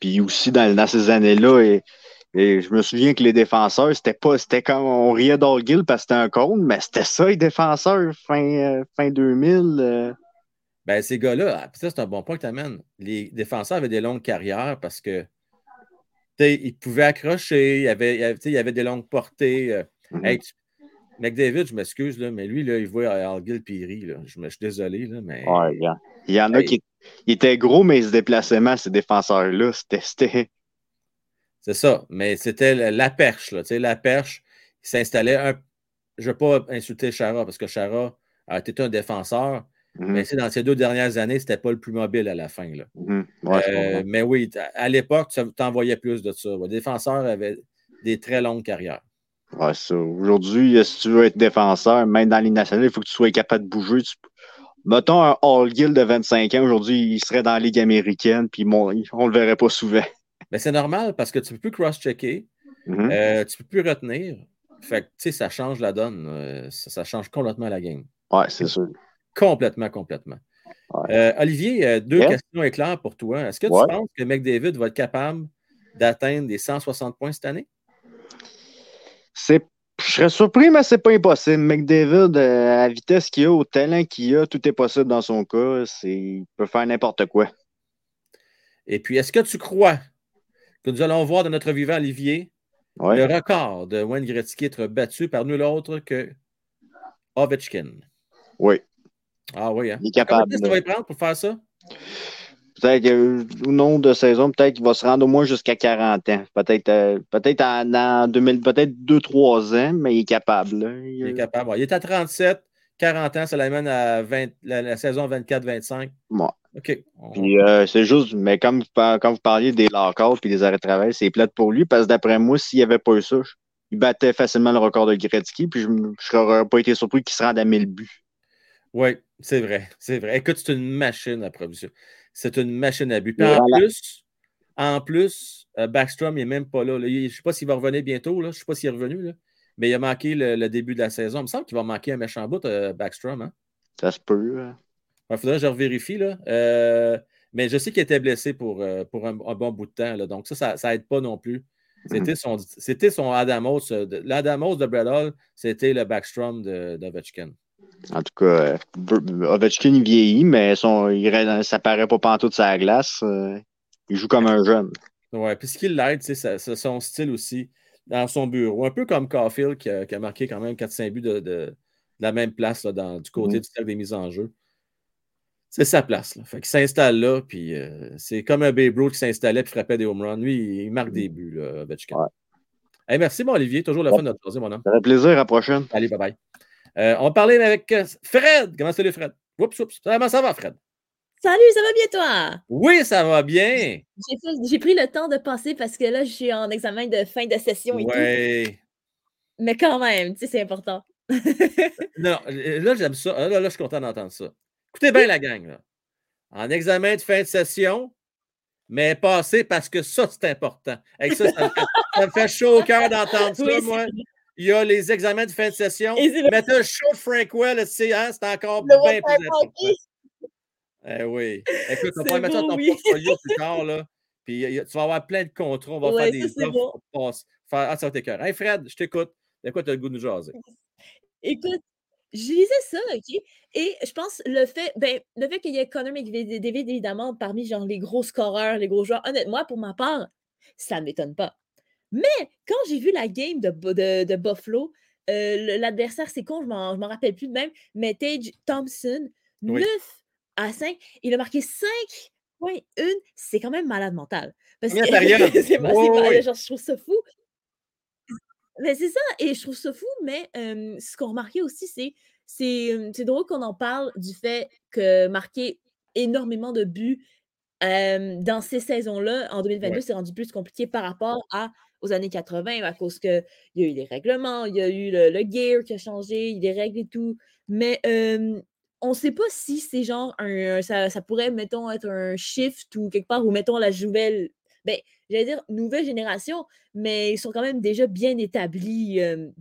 Puis aussi, dans, dans ces années-là, et, et, je me souviens que les défenseurs, c'était pas, c'était comme on riait d'Orgill parce que c'était un con, mais c'était ça, les défenseurs, fin, euh, fin 2000. Euh... Ben, ces gars-là, ah, ça, c'est un bon point que tu amènes. Les défenseurs avaient des longues carrières parce que ils pouvaient accrocher, il y avait, il y avait des longues portées. Euh, Mm -hmm. hey, McDavid, je m'excuse, mais lui, là, il voit Argil Piri. Je, je suis désolé, là, mais. Ouais, yeah. Il y en a qui il était gros, mais il se déplaçait mal, ces défenseurs-là. C'était. C'est ça. Mais c'était la perche. Là, la perche s'installait un. Je ne veux pas insulter Chara parce que Chara a été un défenseur. Mm-hmm. Mais dans ces deux dernières années, ce n'était pas le plus mobile à la fin. Là. Mm-hmm. Euh, mais oui, à l'époque, tu en voyais plus de ça. Les défenseurs avaient des très longues carrières. Ouais, ça. Aujourd'hui, si tu veux être défenseur, même dans les nationales, il faut que tu sois capable de bouger. Mettons un All Guild de 25 ans, aujourd'hui, il serait dans la Ligue américaine, puis on ne le verrait pas souvent. Mais c'est normal parce que tu ne peux plus cross-checker, mm-hmm. euh, tu ne peux plus retenir. Fait que, tu sais, ça change la donne. Euh, ça, change complètement la game. Ouais, c'est sûr. Complètement, complètement. Euh, Olivier, deux questions éclairs pour toi. Est-ce que tu penses que McDavid va être capable d'atteindre des 160 points cette année? C'est je serais surpris, mais c'est pas impossible. McDavid, à la vitesse qu'il a, au talent qu'il a, tout est possible dans son cas. Il peut faire n'importe quoi. Et puis, est-ce que tu crois que nous allons voir dans notre vivant, Olivier, le record de Wayne Gretzky être battu par nul autre que Ovechkin? Oui. Ah oui, hein? Il est capable. Combien de ça va prendre pour faire ça? Peut-être au nom de saison, peut-être qu'il va se rendre au moins jusqu'à 40 ans. Peut-être euh, peut-être en, 2000, peut-être 2-3 ans, mais il est capable. Il... est capable. Il est à 37, 40 ans, ça l'amène à la, saison 24-25. OK. Puis euh, c'est juste, mais comme, quand vous parliez des lockouts et des arrêts de travail, c'est plate pour lui parce que d'après moi, s'il n'y avait pas eu ça, il battait facilement le record de Gretzky, puis je n'aurais pas été surpris qu'il se rende à 1000 buts. Oui, c'est vrai, c'est vrai. Écoute, c'est une machine à production. C'est une machine à but. en plus, en plus euh, Backstrom n'est même pas là. Je ne sais pas s'il va revenir bientôt. Là. Je ne sais pas s'il est revenu. Là. Mais il a manqué le, début de la saison. Il me semble qu'il va manquer un méchant bout, euh, Backstrom. Hein? Ça se peut. Hein. Il faudrait que je vérifie. Là. Euh, mais je sais qu'il était blessé pour, pour un, bon bout de temps. Là. Donc, ça, ça n'aide pas non plus. C'était son, c'était son Adamos. L'Adamos de Brad Hall, c'était le Backstrom d'Ovechkin. En tout cas, Ovechkin vieillit, mais son, il, ça paraît pas pantoute de sa glace. Euh, il joue comme un jeune. Ouais, puis ce qui l'aide, c'est son style aussi dans son bureau. Un peu comme Caulfield qui a, marqué quand même 4-5 buts de, la même place dans, du côté du style des mises en jeu. C'est sa place. Là. Fait qu'il s'installe là, puis euh, c'est comme un Babe Ruth qui s'installait et frappait des home runs. Lui, il marque des buts, là, Ovechkin. merci, mon Olivier. Toujours le fun de te poser, mon homme. Ça fait plaisir. À la prochaine. Allez, bye bye. Euh, on va parler avec euh, Fred. Comment salut, Fred? Oups, oups. Comment ça va, Fred? Salut, ça va bien toi? Oui, ça va bien. J'ai pris le temps de passer parce que là, je suis en examen de fin de session et tout. Mais quand même, tu sais, c'est important. non, là, j'aime ça. Là, là, je suis content d'entendre ça. Écoutez bien la gang. Là. En examen de fin de session, mais passer parce que ça, c'est important. Avec ça, ça, me fait, chaud au cœur d'entendre ça, moi il y a les examens de fin de session. Mais tu as le show de Frankwell, hein, c'est encore bien plus. Eh oui. Écoute, on va mettre ton portfolio plus tard. Là. Puis tu vas avoir plein de contrats. On va faire des offres pour faire. Ah, ça va t'écœurer. Hey Fred, je t'écoute. De quoi tu as le goût de nous jaser? Écoute, je lisais ça, OK? Et je pense le fait, ben, le fait qu'il y ait Connor McDavid, évidemment, parmi genre les gros scoreurs, les gros joueurs, honnêtement, pour ma part, ça ne m'étonne pas. Mais quand j'ai vu la game de, de, Buffalo, euh, l'adversaire, c'est con, je ne m'en rappelle plus de même, mais Tage Thompson, 9 à 5, il a marqué 5 points, une, c'est quand même malade mental. Parce que c'est oui, genre, je trouve ça fou. Mais c'est ça, et je trouve ça fou, mais ce qu'on remarquait aussi, c'est c'est drôle qu'on en parle du fait que marquer énormément de buts dans ces saisons-là, en 2022, c'est rendu plus compliqué par rapport à aux années 80 à cause qu'il y a eu des règlements, il y a eu le, gear qui a changé, il y a des règles et tout. Mais on ne sait pas si c'est genre un, ça, pourrait, mettons, être un shift ou quelque part, ou mettons la nouvelle, ben, j'allais dire nouvelle génération, mais ils sont quand même déjà bien établis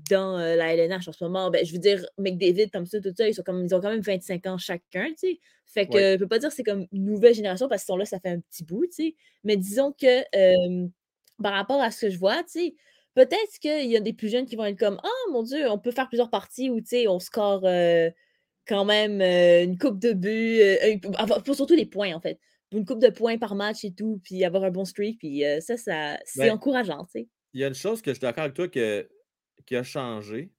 dans la LNH en ce moment. Ben, je veux dire, McDavid, comme ça, tout ça, ils, sont comme, ils ont quand même 25 ans chacun, tu sais. Fait que je peux pas dire que c'est comme nouvelle génération parce qu'ils sont là, ça fait un petit bout, tu sais. Mais disons que par rapport à ce que je vois, tu sais, peut-être qu'il y a des plus jeunes qui vont être comme Oh mon Dieu, on peut faire plusieurs parties où on score quand même une coupe de buts, pour surtout les points en fait. Une coupe de points par match et tout, puis avoir un bon streak, puis ça, ça c'est ben encourageant, tu sais. Il y a une chose que je suis d'accord avec toi que, qui a changé,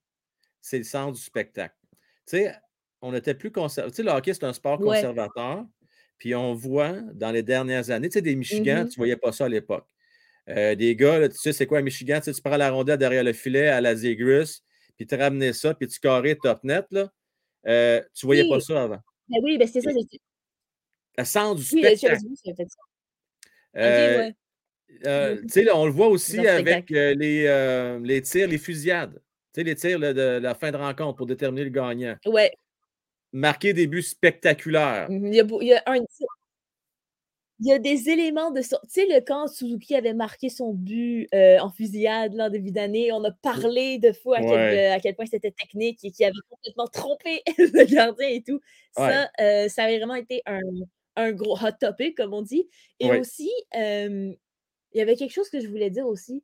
c'est le sens du spectacle. Tu sais, on était plus conservateur. Tu sais, le hockey, c'est un sport conservateur. Puis on voit dans les dernières années, tu sais, des Michigan, mmh tu ne voyais pas ça à l'époque. Euh, des gars, là, tu sais, c'est quoi à Michigan? Tu, sais, tu prends la rondelle derrière le filet à la Zegris, puis tu ramenais ça, puis tu carré top net. Là. Euh, tu voyais Oui. pas ça avant. Ben oui, ben c'est ça. Ça sent du Oui, spectacle. ça, fait ça. Euh, Ok, ouais. euh, là, on le voit aussi le avec euh, les, les tirs, les fusillades. Tu sais, les tirs là, de la fin de rencontre pour déterminer le gagnant. Ouais. Marquer des buts spectaculaires. Mhm. Il y a, il y a un. Il y a des éléments de ça. Tu sais, le quand Suzuki avait marqué son but euh, en fusillade l'an début d'année, on a parlé de fois à, quel, Ouais. euh, à quel point c'était technique et qu'il avait complètement trompé le gardien et tout. Ça, euh, ça avait vraiment été un, un gros hot topic, comme on dit. Et Ouais. aussi, euh, il y avait quelque chose que je voulais dire aussi.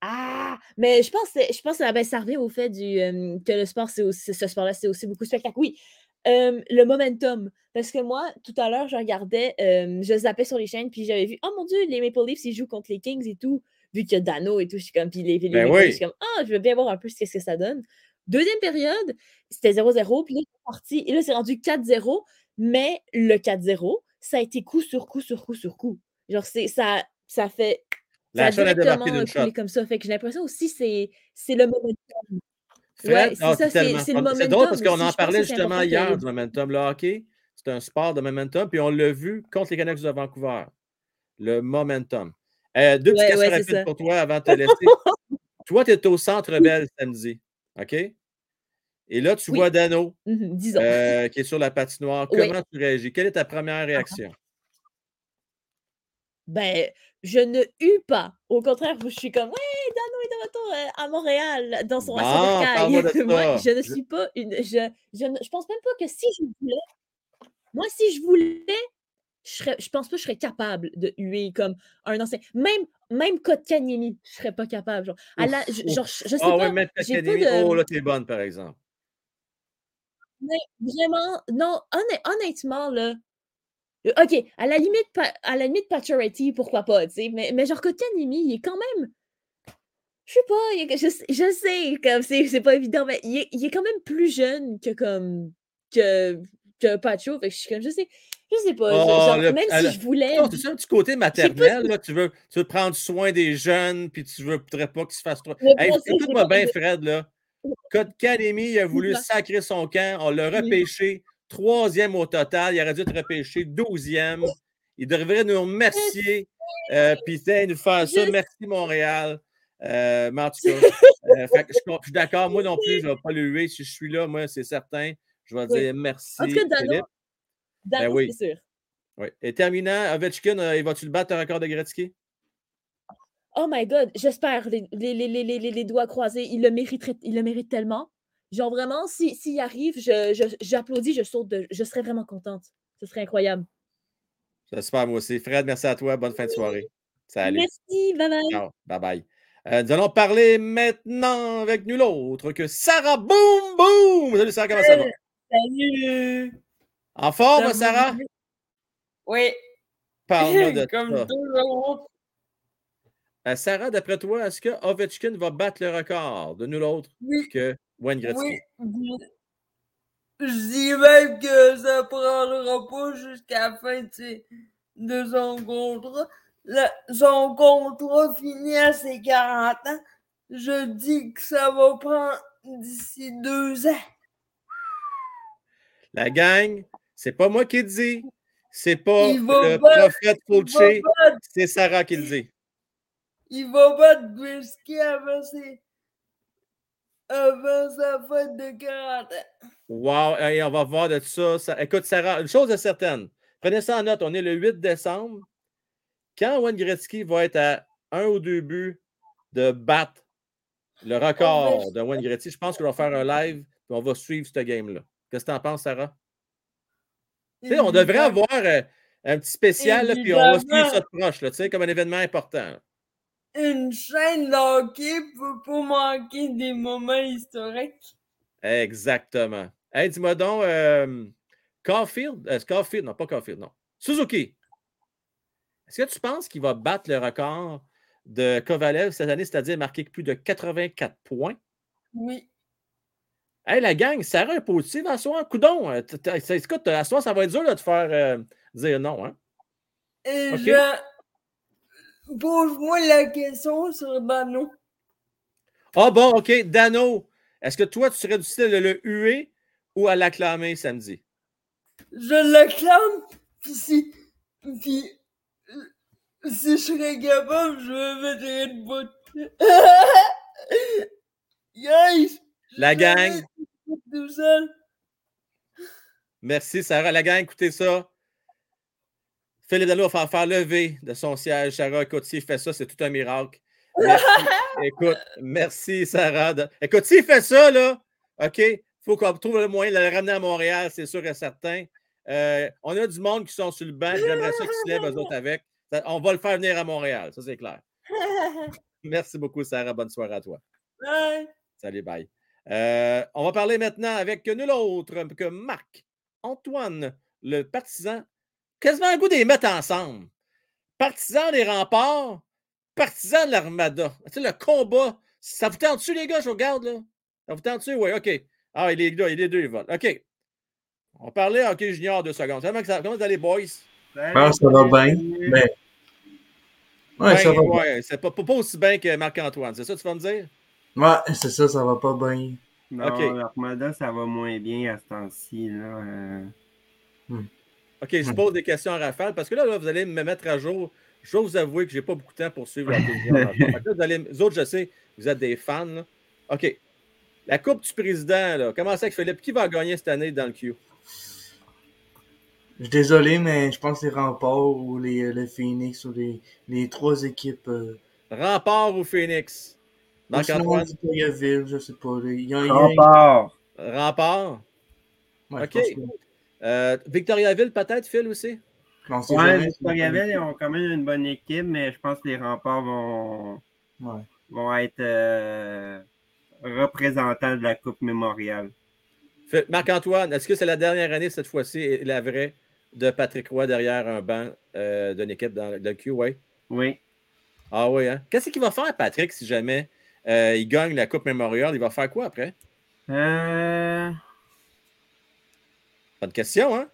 Ah! Mais je pense, je pense que ben, ça revient au fait du, que le sport, c'est aussi, ce sport-là, c'est aussi beaucoup spectacle. Oui, euh, le momentum. Parce que moi, tout à l'heure, je regardais, euh, je zappais sur les chaînes, puis j'avais vu, oh mon Dieu, les Maple Leafs, ils jouent contre les Kings et tout, vu qu'il y a Dano et tout. Je suis comme, puis les, les Ben Maple oui. Leafs, je suis comme, ah, je veux bien voir un peu ce que ça donne. Deuxième période, c'était 0-0, puis là, c'est parti, et là, c'est rendu 4-0, mais le 4-0, ça a été coup sur coup sur coup sur coup. Genre, c'est, ça, ça fait. Ça La a directement comme ça. Fait que j'ai l'impression aussi c'est c'est le momentum. Fred, Ouais, c'est ah, ça, c'est- le drôle parce qu'on en parlait justement hier du momentum. Le hockey, c'est un sport de momentum, puis on l'a vu contre les Canucks de Vancouver. Le momentum. Euh, deux petites questions ouais, rapides pour toi avant de te laisser. toi, tu es au Centre Bell samedi. OK? Et là, tu Oui. vois Dano Mhm, disons. euh, qui est sur la patinoire. Oui. Comment tu réagis? Quelle est ta première réaction? Ben, je ne eus pas. Au contraire, je suis comme, ouais, à Montréal dans son bercail. parle-moi de Moi, je ne suis pas une. Je, je, ne- je pense même pas que si je voulais. Moi, si je voulais, je, serais, je pense pas que je serais capable de huer comme un ancien. Même, même Kotkaniemi, je serais pas capable. Genre, à la- je, genre, je, je sais Ah pas. ouais, l'Académie. de. Oh, là, t'es bonne, par exemple. Mais vraiment, non, honn- honnêtement, là. euh, OK, à la limite, à la limite Pacioretty, pourquoi pas, tu sais, mais, mais genre Kotkaniemi, il est quand même. Je sais pas, il est- je, sais- je sais, comme c'est c'est pas évident, mais il est, il est quand même plus jeune que comme. que, que Pacho, fait que je suis comme, je sais, je sais pas, Oh, genre, le- même elle- si je voulais. Non, c'est ça, un petit côté maternel. Là, tu, veux, tu veux prendre soin des jeunes, puis tu ne voudrais pas qu'ils se fassent trop. Hey, Écoute-moi bien, Fred. Là. Kotkaniemi, il a voulu sacrer son camp. On l'a repêché troisième au total. Il aurait dû être repêché douzième. Il devrait nous remercier. Euh, puis nous faire ça. Merci, Montréal. Euh, mais en tout cas, euh, fait que je, je suis d'accord. Moi non plus, je ne vais pas le huer. Si je suis là, moi, c'est certain. Je vais Oui. dire merci. En tout cas, Dano, Philippe. Dano, Ben oui. c'est sûr. Oui. Et terminant, Ovechkin, euh, il va-tu le battre le record de Gretzky? Oh my god, j'espère les, les, les, les, doigts croisés. Il le mériterait, il le mérite tellement. Genre vraiment, si- s'il arrive, je, je- j'applaudis, je saute, de- je serais vraiment contente. Ce serait incroyable. J'espère, moi aussi. Fred, merci à toi. Bonne fin de soirée. Salut. Merci, bye bye. Ciao. Bye bye. Euh, nous allons parler maintenant avec nul autre que Sarah Boom Boom. Salut Sarah, comment ça va? Salut! En forme, Sarah? Oui, Parle-moi de comme ça. toujours. Euh, Sarah, d'après toi, est-ce que Ovechkin va battre le record de nul autre Oui, que Wayne Gretzky? oui. Je dis même que ça prendra pas jusqu'à la fin de son contrat. Le- son contrat finit à ses 40 ans. Je dis que ça va prendre d'ici deux ans. La gang, c'est pas moi qui le dis. C'est pas Il le prophète battre, c'est Sarah qui le dit. il va battre Gretzky avant, ses- avant sa fête de 40 ans. Wow, hey, on va voir de ça. ça- Écoute, Sarah, une chose est certaine. Prenez ça en note. On est le 8 décembre. Quand Wayne Gretzky va être à un ou deux buts de battre le record de Wayne Gretzky, je pense qu'on va faire un live et on va suivre ce game-là. Qu'est-ce que tu en penses, Sarah? On devrait avoir euh, un petit spécial, là, puis on va suivre ça de proche, là, comme un événement important. là. Une chaîne d'hockey peut pas manquer des moments historiques. Exactement. Hey, dis-moi donc, euh, Caulfield, euh, Caulfield, non, pas Caulfield, non. Suzuki. Est-ce que tu penses qu'il va battre le record de Kovalev cette année, c'est-à-dire marquer plus de 84 points? Oui. Hey, la gang, Sarah est positive à soir. Coudon, euh, ça- écoute, à soir, ça va être dur là, de faire euh, dire non. Hein? Et je. pose-moi la question sur Dano. Ah bon, OK. Dano, est-ce que toi, tu serais du style de le huer ou à l'acclamer samedi? Je l'acclame, puis si, puis, si je serais capable, je me mettrais de bout. Guys! La gang. vais Tout seul. Merci, Sarah. La gang, écoutez ça. Philippe Dano va faire, faire lever de son siège. Sarah, écoute, s'il fait ça, c'est tout un miracle. Merci. écoute, merci, Sarah. de- Écoute, s'il fait ça, là, OK, il faut qu'on trouve le moyen de le ramener à Montréal, c'est sûr et certain. Euh, on a du monde qui sont sur le banc. J'aimerais ça qu'ils se lèvent, eux autres, avec. On va le faire venir à Montréal, ça, c'est clair. Merci beaucoup, Sarah. Bonne soirée à toi. Bye. Salut, bye. Euh, on va parler maintenant avec nul autre que Marc-Antoine, le partisan. Quasiment un goût des mettre ensemble. Partisan des remparts, partisan de l'armada. Tu sais, le combat. Ça vous tente dessus, les gars? Je regarde, là. Ça vous tente dessus? Oui, OK. Ah, les gars, les deux, ils volent. OK. On parlait hockey junior deux secondes. Comment, ça, comment ça allez, boys? Ah, ça va bien. Ben, ouais, ça Ben, va bien. ouais, c'est pas, pas aussi bien que Marc-Antoine. C'est ça que tu vas me dire? Ouais, c'est ça, ça va pas bien. Non, Ok. l'Armada, ça va moins bien à ce temps-ci. Là. euh. OK, je pose des questions à Raphaël parce que là, là, vous allez me mettre à jour. Je dois vous avouer que je n'ai pas beaucoup de temps pour suivre la télévision. vous, allez, vous autres, je sais, vous êtes des fans. là. OK. La Coupe du Président, là, comment ça que Philippe? Qui va gagner cette année dans le Q? Je suis désolé, mais je pense que les remparts ou les, les Phoenix ou les, les trois équipes. Euh, Rempart ou Phoenix? Marc-Antoine? Victoriaville, je sais pas. les- Il y a, il y a- Rempart. Rempart? Ouais, je OK. que- Euh, Victoriaville, peut-être, Phil aussi? on sait Ouais, Victoriaville, ils ont quand même une bonne équipe, mais je pense que les remparts vont, Ouais. vont être euh, représentants de la Coupe mémoriale. Marc-Antoine, est-ce que c'est la dernière année cette fois-ci, et la vraie, de Patrick Roy derrière un banc euh, d'une équipe dans le Q? Oui. Oui. Ah oui, hein? Qu'est-ce qu'il va faire, Patrick, si jamais euh, il gagne la Coupe Memorial? Il va faire quoi après? Euh, Pas de question, hein?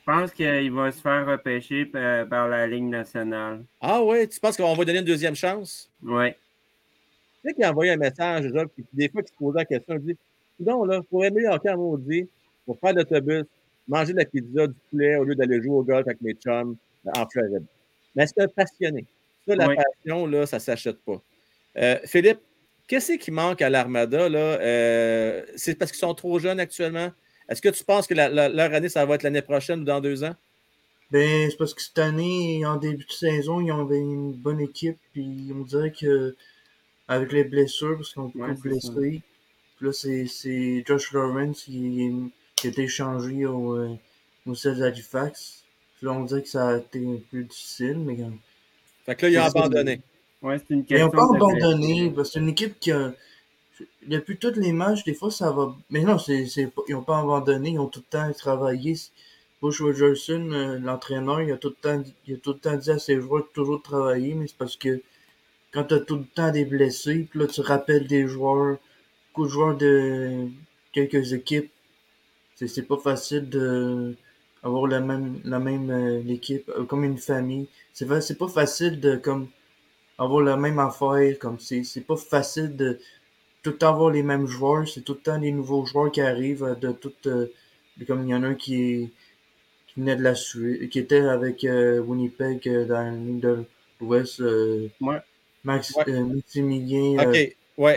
je pense qu'il va se faire repêcher par, par la Ligue nationale. Ah oui, tu penses qu'on va lui donner une deuxième chance? Oui. Tu sais qu'il a envoyé un message, puis des fois, qu'il se posait la question, il dit Non, là, pour aimer le hockey à maudit, pour faire l'autobus, manger de la pizza, du poulet, au lieu d'aller jouer au golf avec mes chums euh, en Floride. Mais c'est un passionné. Ça, la Oui. passion, là, ça ne s'achète pas. Euh, Philippe, qu'est-ce qui manque à l'Armada? là? Euh, c'est parce qu'ils sont trop jeunes actuellement? Est-ce que tu penses que la- la- leur année, ça va être l'année prochaine ou dans deux ans? Ben, c'est parce que cette année, en début de saison, ils avaient une bonne équipe, puis on dirait que avec les blessures, parce qu'ils ont beaucoup Ouais, puis là, c'est, c'est Josh Lawrence qui, qui a été échangé au, euh, au d'Halifax. Là, on dirait que ça a été un peu difficile, mais quand Fait que là, ils ont abandonné. Ouais, c'est une Ils n'ont question pas abandonné, parce que c'est une équipe qui a. Depuis tous les matchs, des fois, ça va. Mais non, c'est, c'est pas- ils n'ont pas abandonné, ils ont tout le temps travaillé. Bush Rogerson, euh, l'entraîneur, il a, tout le temps, dit- il a tout le temps dit à ses joueurs de toujours travailler, mais c'est parce que quand tu as tout le temps des blessés, puis là, tu rappelles des joueurs, beaucoup de joueurs de quelques équipes, c'est, c'est pas facile de avoir la même, la même euh, l'équipe, euh, comme une famille. C'est, c'est pas facile de comme avoir la même affaire, comme c'est, c'est pas facile de tout le temps avoir les mêmes joueurs, c'est tout le temps des nouveaux joueurs qui arrivent euh, de tout euh, comme il y en a un qui est qui venait de la Suède, qui était avec euh, Winnipeg euh, dans la ligne de l'Ouest, euh, Ouais. Max, Ouais. euh, Maximilien.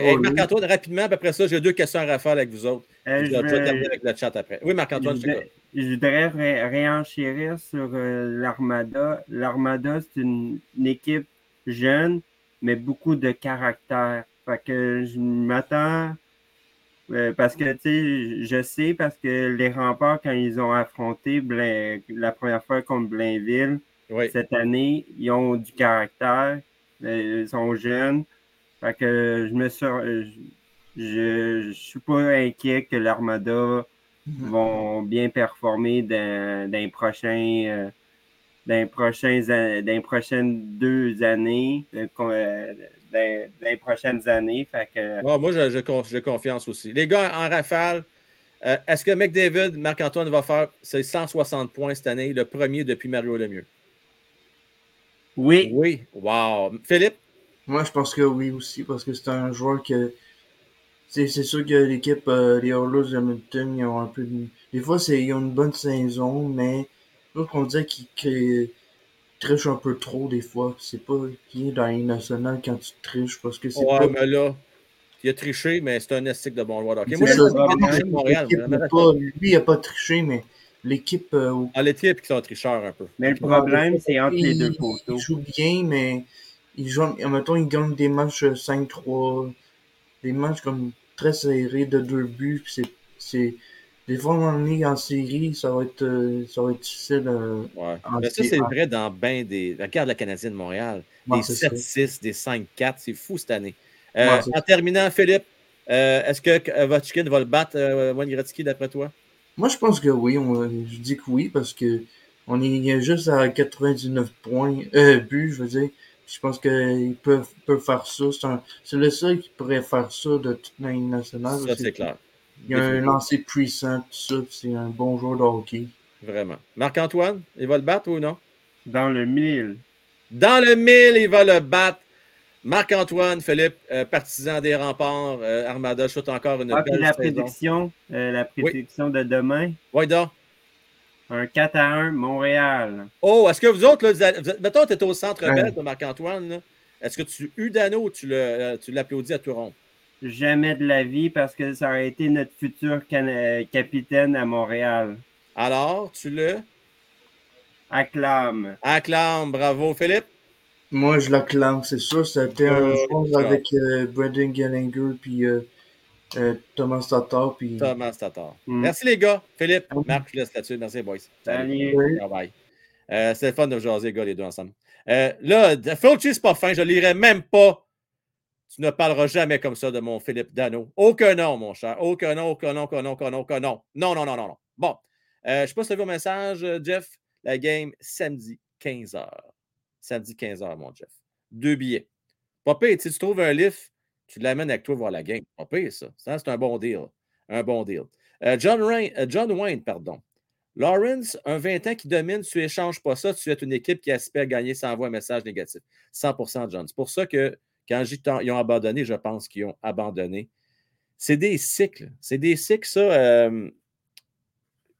Oh, lui. Marc-Antoine, rapidement, puis après ça, j'ai deux questions à rafale avec vous autres. Euh, je je vais terminer avec le chat après. Oui, Marc-Antoine, je je voudrais- je voudrais ré- réenchérir sur euh, l'Armada. L'Armada, c'est une, une équipe jeune, mais beaucoup de caractère. Fait que je m'attends. euh, parce que, tu sais, je sais, parce que les remparts, quand ils ont affronté Blain- la première fois contre Blainville, Oui. cette année, ils ont du caractère, euh, ils sont jeunes. Fait que je me suis, je, je, suis pas inquiet que l'Armada vont bien performer dans, dans les prochains euh, dans les prochains an- dans les prochaines deux années euh, euh, dans, dans les prochaines années. Fait que Ouais, moi, je- je con- j'ai confiance aussi. Les gars, en rafale, euh, est-ce que McDavid, Marc-Antoine va faire ses 160 points cette année, le premier depuis Mario Lemieux? Oui. Oui. Wow. Philippe? Moi, je pense que oui aussi, parce que c'est un joueur que. C'est c'est sûr que l'équipe, euh, les Oilers de Hamilton, ils ont un peu. de- Des fois, c'est- ils ont une bonne saison, mais l'autre, on dirait qu'ils qu'ils trichent un peu trop des fois. C'est pas bien dans les nationales quand tu triches, parce que c'est Ouais, pas. mais là, il a triché, mais c'est un estique de bon joueur. C'est Moi, ça, je Montréal. n'a pas- Lui, il a pas triché, mais l'équipe. euh, Ah, l'équipe qui sont tricheurs un peu. Mais le problème, c'est entre les deux poteaux. il joue bien, mais il joue, mettons, il gagne des matchs euh, 5-3, des matchs comme très serrés de deux buts. puis C'est, c'est, des fois, on est en série, ça va être, euh, ça va être difficile. euh, Ouais. en Mais ça, c'est en- vrai dans bien des. Regarde la Canadienne de Montréal. Ouais, des c'est ça. 7-6, des 5-4. C'est fou cette année. Euh, Ouais, en terminant, Philippe, euh, est-ce que euh, Ovechkin va le battre, euh, Wayne Gretzky, d'après toi? Moi, je pense que oui. On, je dis que oui parce que on est juste à 99 points, euh, buts, je veux dire. Je pense qu'ils peuvent, peuvent faire ça. C'est, le seul qui pourrait faire ça de toute la Ligue nationale. Ça, c'est clair. Il y a un lancer puissant, tout ça, puis c'est un bon joueur de hockey. Vraiment. Marc-Antoine, il va le battre ou non? Dans le mille. Dans le mille, il va le battre. Marc-Antoine, Philippe, euh, partisan des remparts, euh, Armada, shoot encore une Ah, puis belle la saison. prédiction, euh, la prédiction de demain, Ouais, donc. Un 4 à 1 Montréal. Oh, est-ce que vous autres, là, vous êtes- vous êtes- mettons, tu es au centre Ouais. belle de Marc-Antoine, est-ce que tu Udano ou tu le- euh, tu l'applaudis à tout rond? Jamais de la vie parce que ça aurait été notre futur cana- capitaine à Montréal. Alors, tu le? Acclame. acclames. Bravo, Philippe? Moi, je l'acclame, c'est sûr. C'était un Euh, joueur ça. avec euh, Brendan Gallagher puis euh, euh, Thomas Tatar. Puis... Thomas Tatar. Mm. Merci, les gars. Philippe, Marc, je laisse là-dessus. Merci, boys. Salut. Bye bye. Euh, C'était le fun de jaser, les gars, les deux ensemble. Euh, là, Fauci, c'est pas fin. Je ne lirai même pas. Tu ne parleras jamais comme ça de mon Philippe Dano. Aucun nom, mon cher. Aucun nom, aucun nom, aucun nom, aucun nom, aucun nom. Non, non, non, non, non. Bon. Je ne sais pas si tu as vu mon message, Jeff. La game, samedi, 15h. Samedi, 15h, mon Jeff. Deux billets. Pire. Si tu trouves un lift, tu l'amènes avec toi voir la game. Pas pire, ça. C'est un bon deal. Un bon deal. Euh, John, euh, John Wayne, pardon. Lawrence, un 20 ans qui domine, tu échanges pas ça, tu es une équipe qui aspire gagner sans envoie un message négatif. 100% John. C'est pour ça que quand ils ont abandonné, je pense qu'ils ont abandonné. C'est des cycles. C'est des cycles, ça, euh,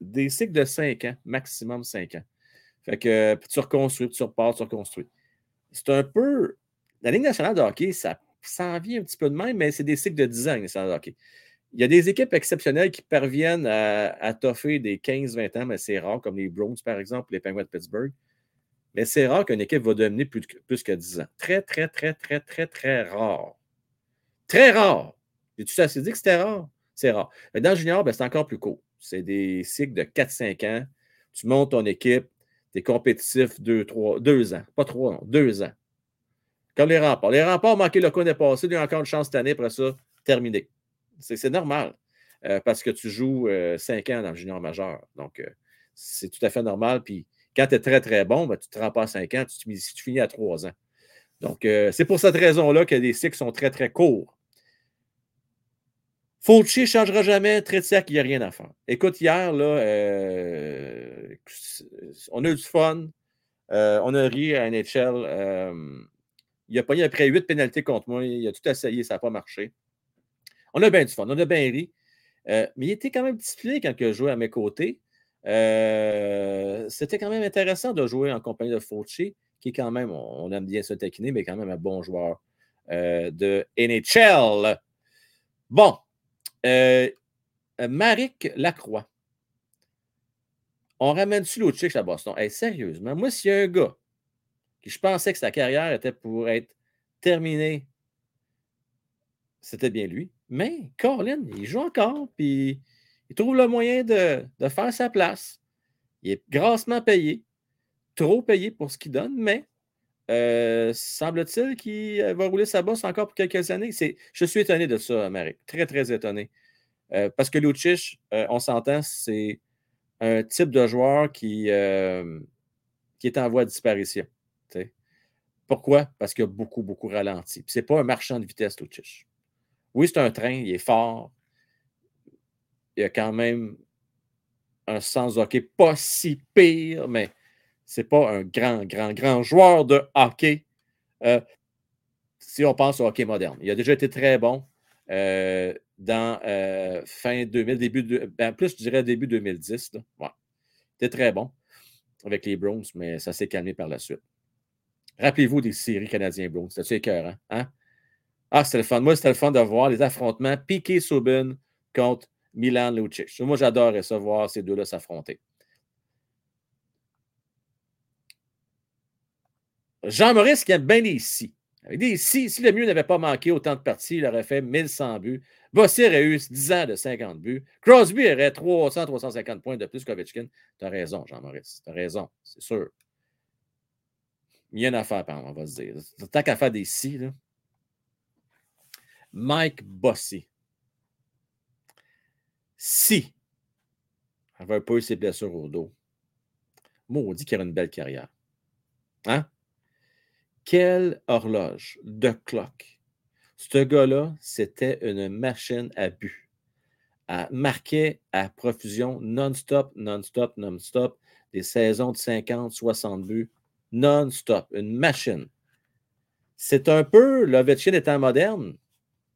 des cycles de 5 ans, maximum 5 ans. Fait que tu reconstruis, tu repars, tu reconstruis. C'est un peu. La Ligue nationale de hockey, ça s'en vient un petit peu de même, mais c'est des cycles de 10 ans, la Ligue nationale de hockey. Il y a des équipes exceptionnelles qui parviennent à, toffer des 15-20 ans, mais c'est rare, comme les Browns, par exemple, les Penguins de Pittsburgh. Mais c'est rare qu'une équipe va dominer plus, que- plus que 10 ans. Très, très, très, très, très, très rare. Très rare. J'ai-tu assez dit que c'était rare? C'est rare. Dans junior, ben, c'est encore plus court. C'est des cycles de 4-5 ans. Tu montes ton équipe, tu es compétitif 2, 3, 2 ans. Pas 3, non, 2 ans. Comme les remparts. Les remparts ont manqué le coup l'année passée, ils ont encore une chance cette année, après ça, terminé. C'est normal. euh, parce que tu joues 5 ans dans le junior majeur. Donc, euh, c'est tout à fait normal. Puis quand tu es très, très bon, ben, tu ne te rends pas à 5 ans, tu, tu finis à 3 ans. Donc, euh, c'est pour cette raison-là que les cycles sont très, très courts. Fauci ne changera jamais. Tretiak, il n'y a rien à faire. Écoute, hier, là, euh, on a eu du fun. Euh, on a ri à NHL. Il a pogné après 8 pénalités contre moi. Il a tout essayé, ça n'a pas marché. On a bien du fun, on a bien ri. Euh, mais il était quand même discipliné quand il a à mes côtés. Euh, C'était quand même intéressant de jouer en compagnie de Fauci, qui est quand même, on, aime bien se taquiner, mais quand même un bon joueur euh, de NHL. Bon. Maric Lacroix. On ramène-tu l'autre à Boston? Hey, sérieusement, moi, s'il y a un gars je pensais que sa carrière était pour être terminée, c'était bien lui. Mais Colin, il joue encore, puis il trouve le moyen de, faire sa place. Il est grassement payé, trop payé pour ce qu'il donne, mais euh, semble-t-il qu'il euh, va rouler sa bosse encore pour quelques années. Je suis étonné de ça, Marie. Très, très étonné. Euh, parce que Lucic, euh, on s'entend, c'est un type de joueur qui, qui est en voie de disparition. Pourquoi? Parce qu'il a beaucoup, beaucoup ralenti. Ce n'est pas un marchand de vitesse, Lucic. Oui, c'est un train, il est fort. Il a quand même un sens hockey pas si pire, mais c'est pas un grand, grand, grand joueur de hockey. euh, si on pense au hockey moderne. Il a déjà été très bon euh, dans euh, fin 2000, début de, ben, plus je dirais début 2010. Là. Ouais. Il était très bon avec les Browns, mais ça s'est calmé par la suite. Rappelez-vous des séries canadiens Browns. C'était-tu écœurant? Hein? Ah, c'était le fun. Moi, c'était le fun de voir les affrontements Piqué Subban contre Milan Lucic. Moi, j'adorais ça, voir ces deux-là s'affronter. Jean-Maurice qui aime bien les si. Avec des si, si le mieux n'avait pas manqué autant de parties, il aurait fait 1100 buts. Bossy aurait eu 10 ans de 50 buts. Crosby aurait 300, 350 points de plus qu'Ovechkin. Tu as raison, Jean-Maurice. Tu as raison, c'est sûr. Il y a une on va se dire. Tant qu'à faire des si, là. Mike Bossy. Si il n'avait pas eu ses blessures au dos, maudit qu'il aurait une belle carrière. Hein? Quelle horloge de clock. Ce gars-là, c'était une machine à but. Elle marquait à profusion non-stop, non-stop, non-stop, des saisons de 50, 60 buts, non-stop. Une machine. C'est un peu l'Ovechkin étant moderne.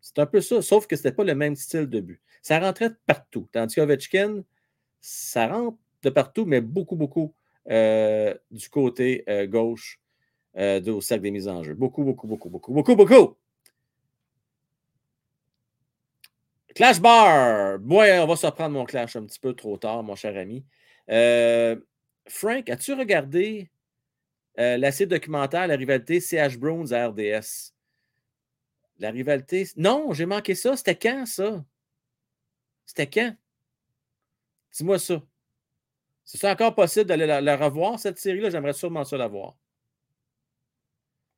C'est un peu ça, sauf que ce n'était pas le même style de but. Ça rentrait de partout. Tandis qu'Ovechkin, ça rentre de partout, mais beaucoup, beaucoup euh, du côté euh, gauche euh, au cercle des mises en jeu. Beaucoup, beaucoup, beaucoup, beaucoup, beaucoup, beaucoup. Clash Bar. Ouais, on va se reprendre mon clash un petit peu trop tard, mon cher ami. Frank, as-tu regardé euh, la documentaire La rivalité CH Browns RDS? La rivalité. Non, j'ai manqué ça. C'était quand, ça? C'était quand? Dis-moi ça. C'est encore possible d'aller la, revoir, cette série-là? J'aimerais sûrement ça la voir.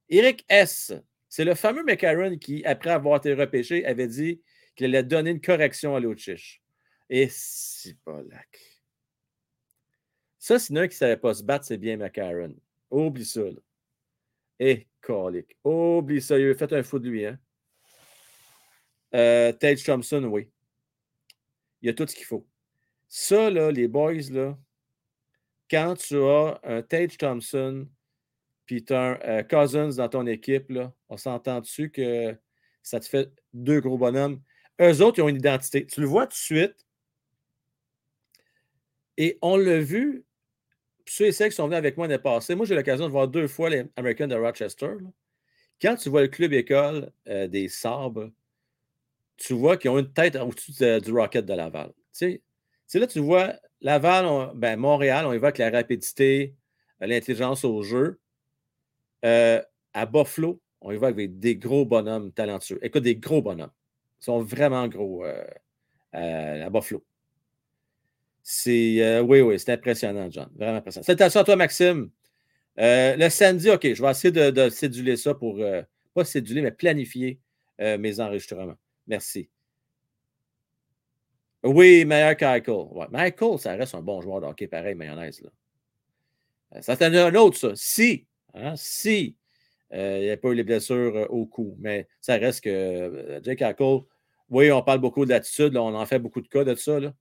Eric S. C'est le fameux McCarron qui, après avoir été repêché, avait dit qu'il allait donner une correction à l'Autriche. Et pas là. Ça, c'est un qui ne savait pas se battre, c'est bien McCarron. Oublie ça. Et colique. Oublie ça. Il fait un fou de lui. Hein? Euh, Tage Thompson, oui. Il y a tout ce qu'il faut. Ça, là, les boys, là, quand tu as un Tage Thompson puis un euh, Cousins dans ton équipe, là, on s'entend dessus que ça te fait deux gros bonhommes? Eux autres, ils ont une identité. Tu le vois tout de suite. Et on l'a vu, ceux et celles qui sont venus avec moi l'année passée, moi j'ai l'occasion de voir deux fois les Americans de Rochester. Quand tu vois le club école euh, des Sabres, tu vois qu'ils ont une tête au-dessus de, du Rocket de Laval. Là, tu vois Laval, on, ben, Montréal, on évoque la rapidité, l'intelligence au jeu. Euh, à Buffalo, on y va avec des gros bonhommes talentueux. Écoute, des gros bonhommes. Ils sont vraiment gros euh, à Buffalo. Euh, oui, oui, c'est impressionnant, John. Vraiment impressionnant. C'est à toi, Maxime. Euh, le samedi, OK, je vais essayer de, de céduler ça pour, euh, pas céduler, mais planifier mes enregistrements. Merci. Oui, meilleur qu'Eichel. Michael, ça reste un bon joueur de hockey pareil, mayonnaise. Là. Ça, c'est un autre, ça. Si, hein, si il n'y a pas eu les blessures au cou. Mais ça reste que Jake Hackle, oui, on parle beaucoup de l'attitude, on en fait beaucoup de cas de ça. Là.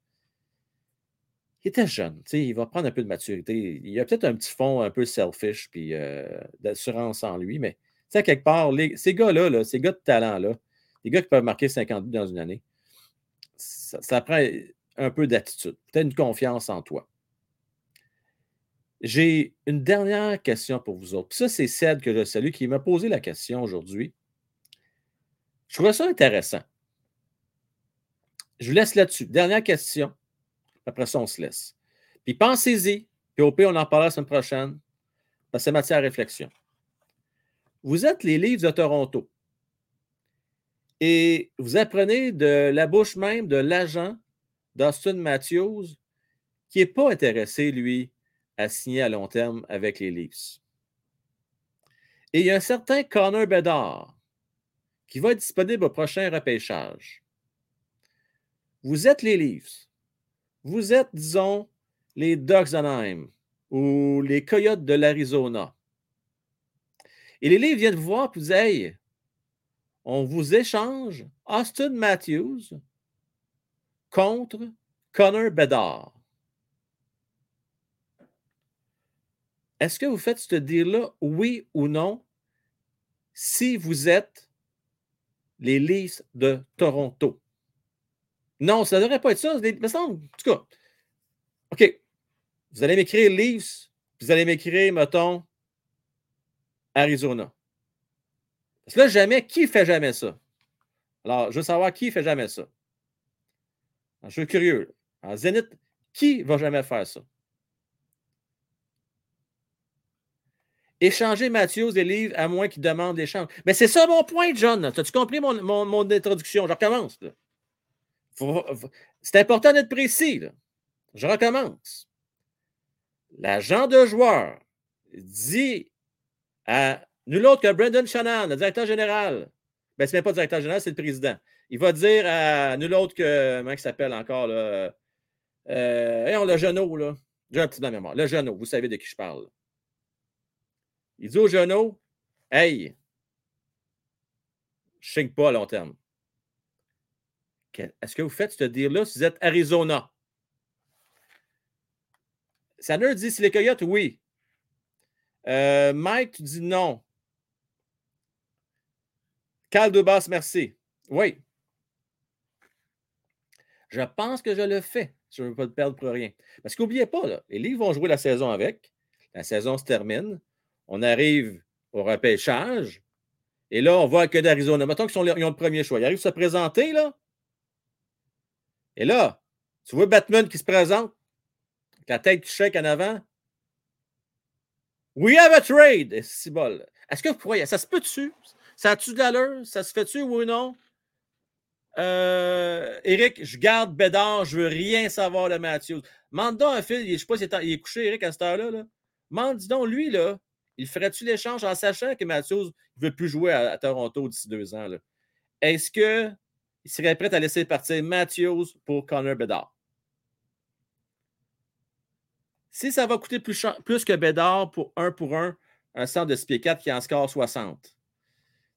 Il était jeune, il va prendre un peu de maturité. Il a peut-être un petit fond un peu selfish puis euh, d'assurance en lui, mais quelque part, ces gars-là, là, ces gars de talent-là, les gars qui peuvent marquer 50 buts dans une année, ça, prend un peu d'attitude, peut-être une confiance en toi. J'ai une dernière question pour vous autres. ça, c'est celle que je salue qui m'a posé la question aujourd'hui. Je trouvais ça intéressant. Je vous laisse là-dessus. Dernière question. Après ça, on se laisse. Puis pensez-y. Puis au pire, on en parlera la semaine prochaine. Parce que c'est matière à réflexion. Vous êtes les livres de Toronto. Et vous apprenez de la bouche même de l'agent d'Austin Matthews qui n'est pas intéressé, lui, à signer à long terme avec les Leafs. Et il y a un certain Connor Bedard qui va être disponible au prochain repêchage. Vous êtes les Leafs. Vous êtes, disons, les Ducks d'Anaheim ou les Coyotes de l'Arizona. Et les Leafs viennent vous voir et vous disent Hey, on vous échange Austin Matthews contre Connor Bedard. est-ce que vous faites ce deal-là, oui ou non, si vous êtes les Leafs de Toronto? Non, ça ne devrait pas être ça. Mais ça, en tout cas, OK. Vous allez m'écrire Leafs, vous allez m'écrire, mettons, Arizona. Parce que là, jamais, qui fait jamais ça? Alors, je veux savoir qui fait jamais ça. je suis curieux. En Zénith, qui va jamais faire ça? Échanger Mathieu des livres à moins qu'il demande l'échange. Mais c'est ça mon point, John. As-tu compris mon, mon, introduction? Je recommence. C'est important d'être précis. Je recommence. L'agent de joueur dit à nul autre que Brendan Shannon, le directeur général. Ben, ce n'est pas le directeur général, c'est le président. Il va dire à nul autre que. Comment il s'appelle encore? Là, euh, on, le genou, là. J'ai un petit la mémoire. Le genou, vous savez de qui je parle. Il dit au genou Hey, je ne pas à long terme. Est-ce que vous faites ce dire-là si vous êtes Arizona? Sanner dit si les Coyotes, oui. Euh, Mike, tu dis non. Cal Dubas, merci. Oui. Je pense que je le fais. Je ne veux pas te perdre pour rien. Parce qu'oubliez pas, là, les Livres vont jouer la saison avec. La saison se termine. On arrive au repêchage. Et là, on voit que d'Arizona. Mettons qu'ils ont le premier choix. Ils arrivent à se présenter, là. Et là, tu vois Batman qui se présente, la tête qui shake en avant? We have a trade! Est-ce que vous croyez? Ça se peut-tu? Ça a-tu de l'allure? Ça se fait-tu, ou non? Euh, Eric, je garde Bédard, je veux rien savoir de Matthews. Mande un fil, je sais pas s'il est, est, couché, Eric, à cette heure-là. Là. Mande, dis donc, lui, là, il ferait-tu l'échange en sachant que Matthews ne veut plus jouer à, Toronto d'ici deux ans? Est-ce qu'il serait prêt à laisser partir Matthews pour Connor Bedard? Si ça va coûter plus, plus que Bedard pour un pour un, un centre de SP4 qui en score 60,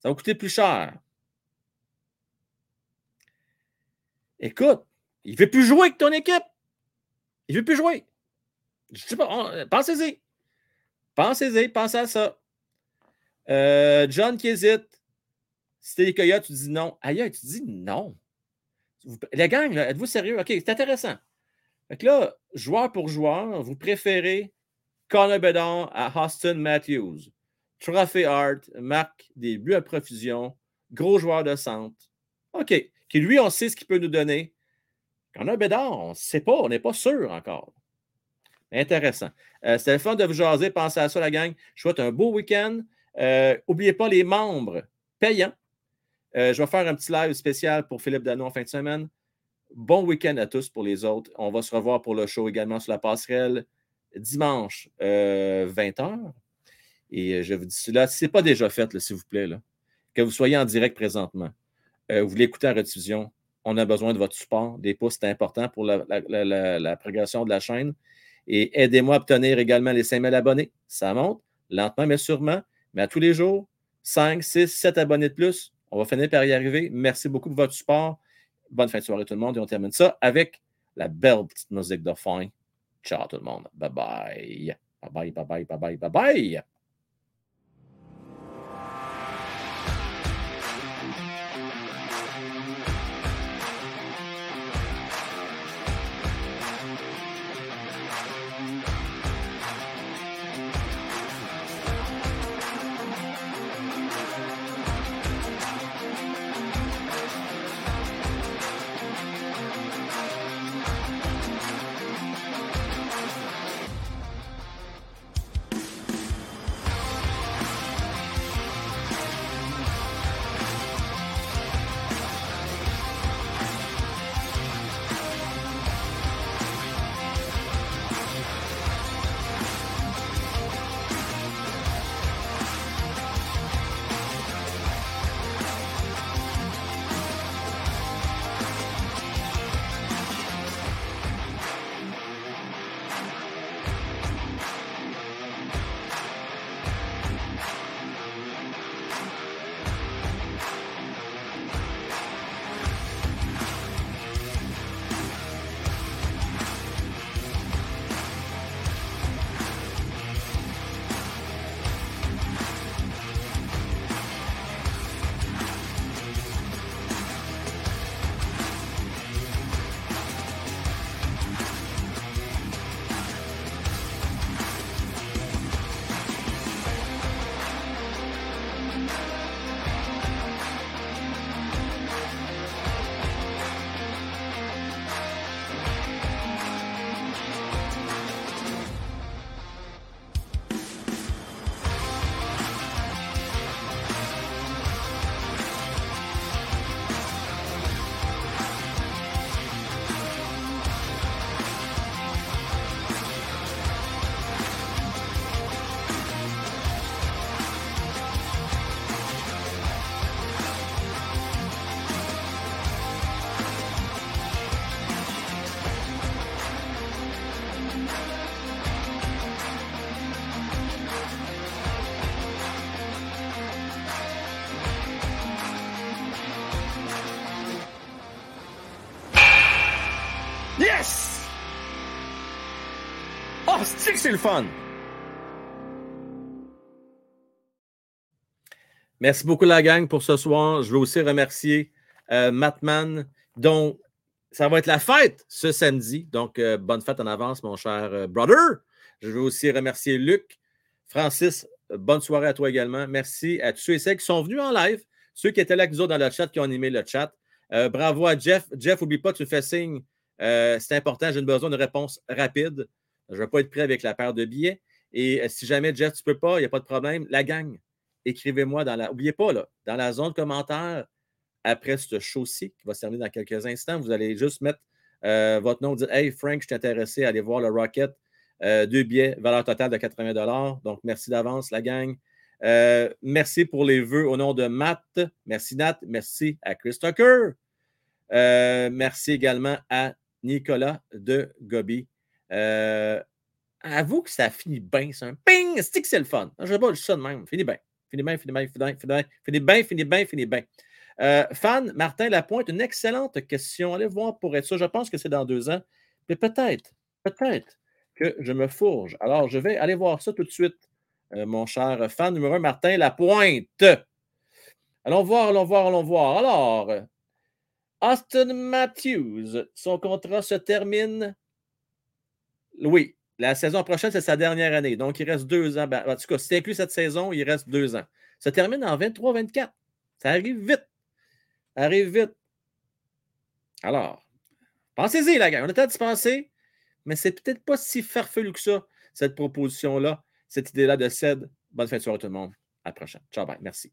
ça va coûter plus cher. Écoute, il ne veut plus jouer avec ton équipe. Il ne veut plus jouer. Je sais pas, pensez-y. Pensez-y, pensez à ça. Euh, John qui hésite. Si t'es les tu dis non. Ailleurs, tu dis non. Les gangs, êtes-vous sérieux? OK, c'est intéressant. Fait là, joueur pour joueur, vous préférez Connor Bedard à Austin Matthews. Trophy Art marque des buts à profusion, gros joueur de centre. OK. Qui lui, on sait ce qu'il peut nous donner. Connor Bedard, on ne sait pas, on n'est pas sûr encore. Intéressant. Euh, C'était le fun de vous jaser. Pensez à ça, la gang. Je souhaite un beau week-end. N'oubliez euh, pas les membres payants. Euh, je vais faire un petit live spécial pour Philippe Dano en fin de semaine. Bon week-end à tous pour les autres. On va se revoir pour le show également sur la passerelle dimanche 20h. Et je vous dis cela, si ce n'est pas déjà fait, s'il vous plaît, là, que vous soyez en direct présentement, vous voulez écouter la rediffusion, on a besoin de votre support. Des pouces, c'est important pour la progression de la chaîne. Et aidez-moi à obtenir également les 5000 abonnés. Ça monte lentement, mais sûrement. Mais à tous les jours, 5, 6, 7 abonnés de plus. On va finir par y arriver. Merci beaucoup pour votre support. Bonne fin de soirée tout le monde. Et on termine ça avec la belle petite musique de fin. Ciao tout le monde. Bye bye. Bye bye, bye bye, bye bye, bye bye. C'est le fun. Merci beaucoup, la gang, pour ce soir. Je veux aussi remercier euh, Matman, dont ça va être la fête ce samedi. Donc, euh, bonne fête en avance, mon cher euh, brother. Je veux aussi remercier Luc. Francis, bonne soirée à toi également. Merci à tous ceux et celles qui sont venus en live, ceux qui étaient là avec nous dans le chat, qui ont animé le chat. bravo à Jeff. Jeff, n'oublie pas, tu fais signe. C'est important, j'ai besoin de réponse rapide. Je ne vais pas être prêt avec la paire de billets. Et si jamais, Jeff, tu ne peux pas, il n'y a pas de problème. La gang, écrivez-moi dans la. N'oubliez pas, là, dans la zone commentaire, après ce show-ci, qui va se terminer dans quelques instants, vous allez juste mettre euh, votre nom, dire Hey Frank, je suis intéressé à aller voir le Rocket. Euh, deux billets, valeur totale de 80 Donc, merci d'avance, la gang. Euh, merci pour les vœux au nom de Matt. Merci Nat. Merci à Chris Tucker. merci également à Nicolas de Gobi. Avoue que ça finit bien, c'est un ping, c'est que c'est le fun? Je ne sais pas, juste ça de même. Finit bien. Finit bien, finit bien, finit bien, finit bien, finit bien, finit bien. Euh, fan, Martin Lapointe, une excellente question. Allez voir pour être sûr. Je pense que c'est dans deux ans. Mais peut-être, peut-être que je me fourge. Alors, je vais aller voir ça tout de suite, euh, mon cher fan numéro un, Martin Lapointe. Allons voir, allons voir, allons voir. Alors, Austin Matthews, son contrat se termine. Oui, la saison prochaine, c'est sa dernière année. Donc, il reste deux ans. Ben, en tout cas, si inclus cette saison, il reste deux ans. Ça termine en 23-24. Ça arrive vite. Ça arrive vite. Alors, pensez-y, la gang. On a peut-être penser, mais c'est peut-être pas si farfelu que ça, cette proposition-là, cette idée-là de CED. Bonne fin de soirée, tout le monde. À la prochaine. Ciao, bye. Merci.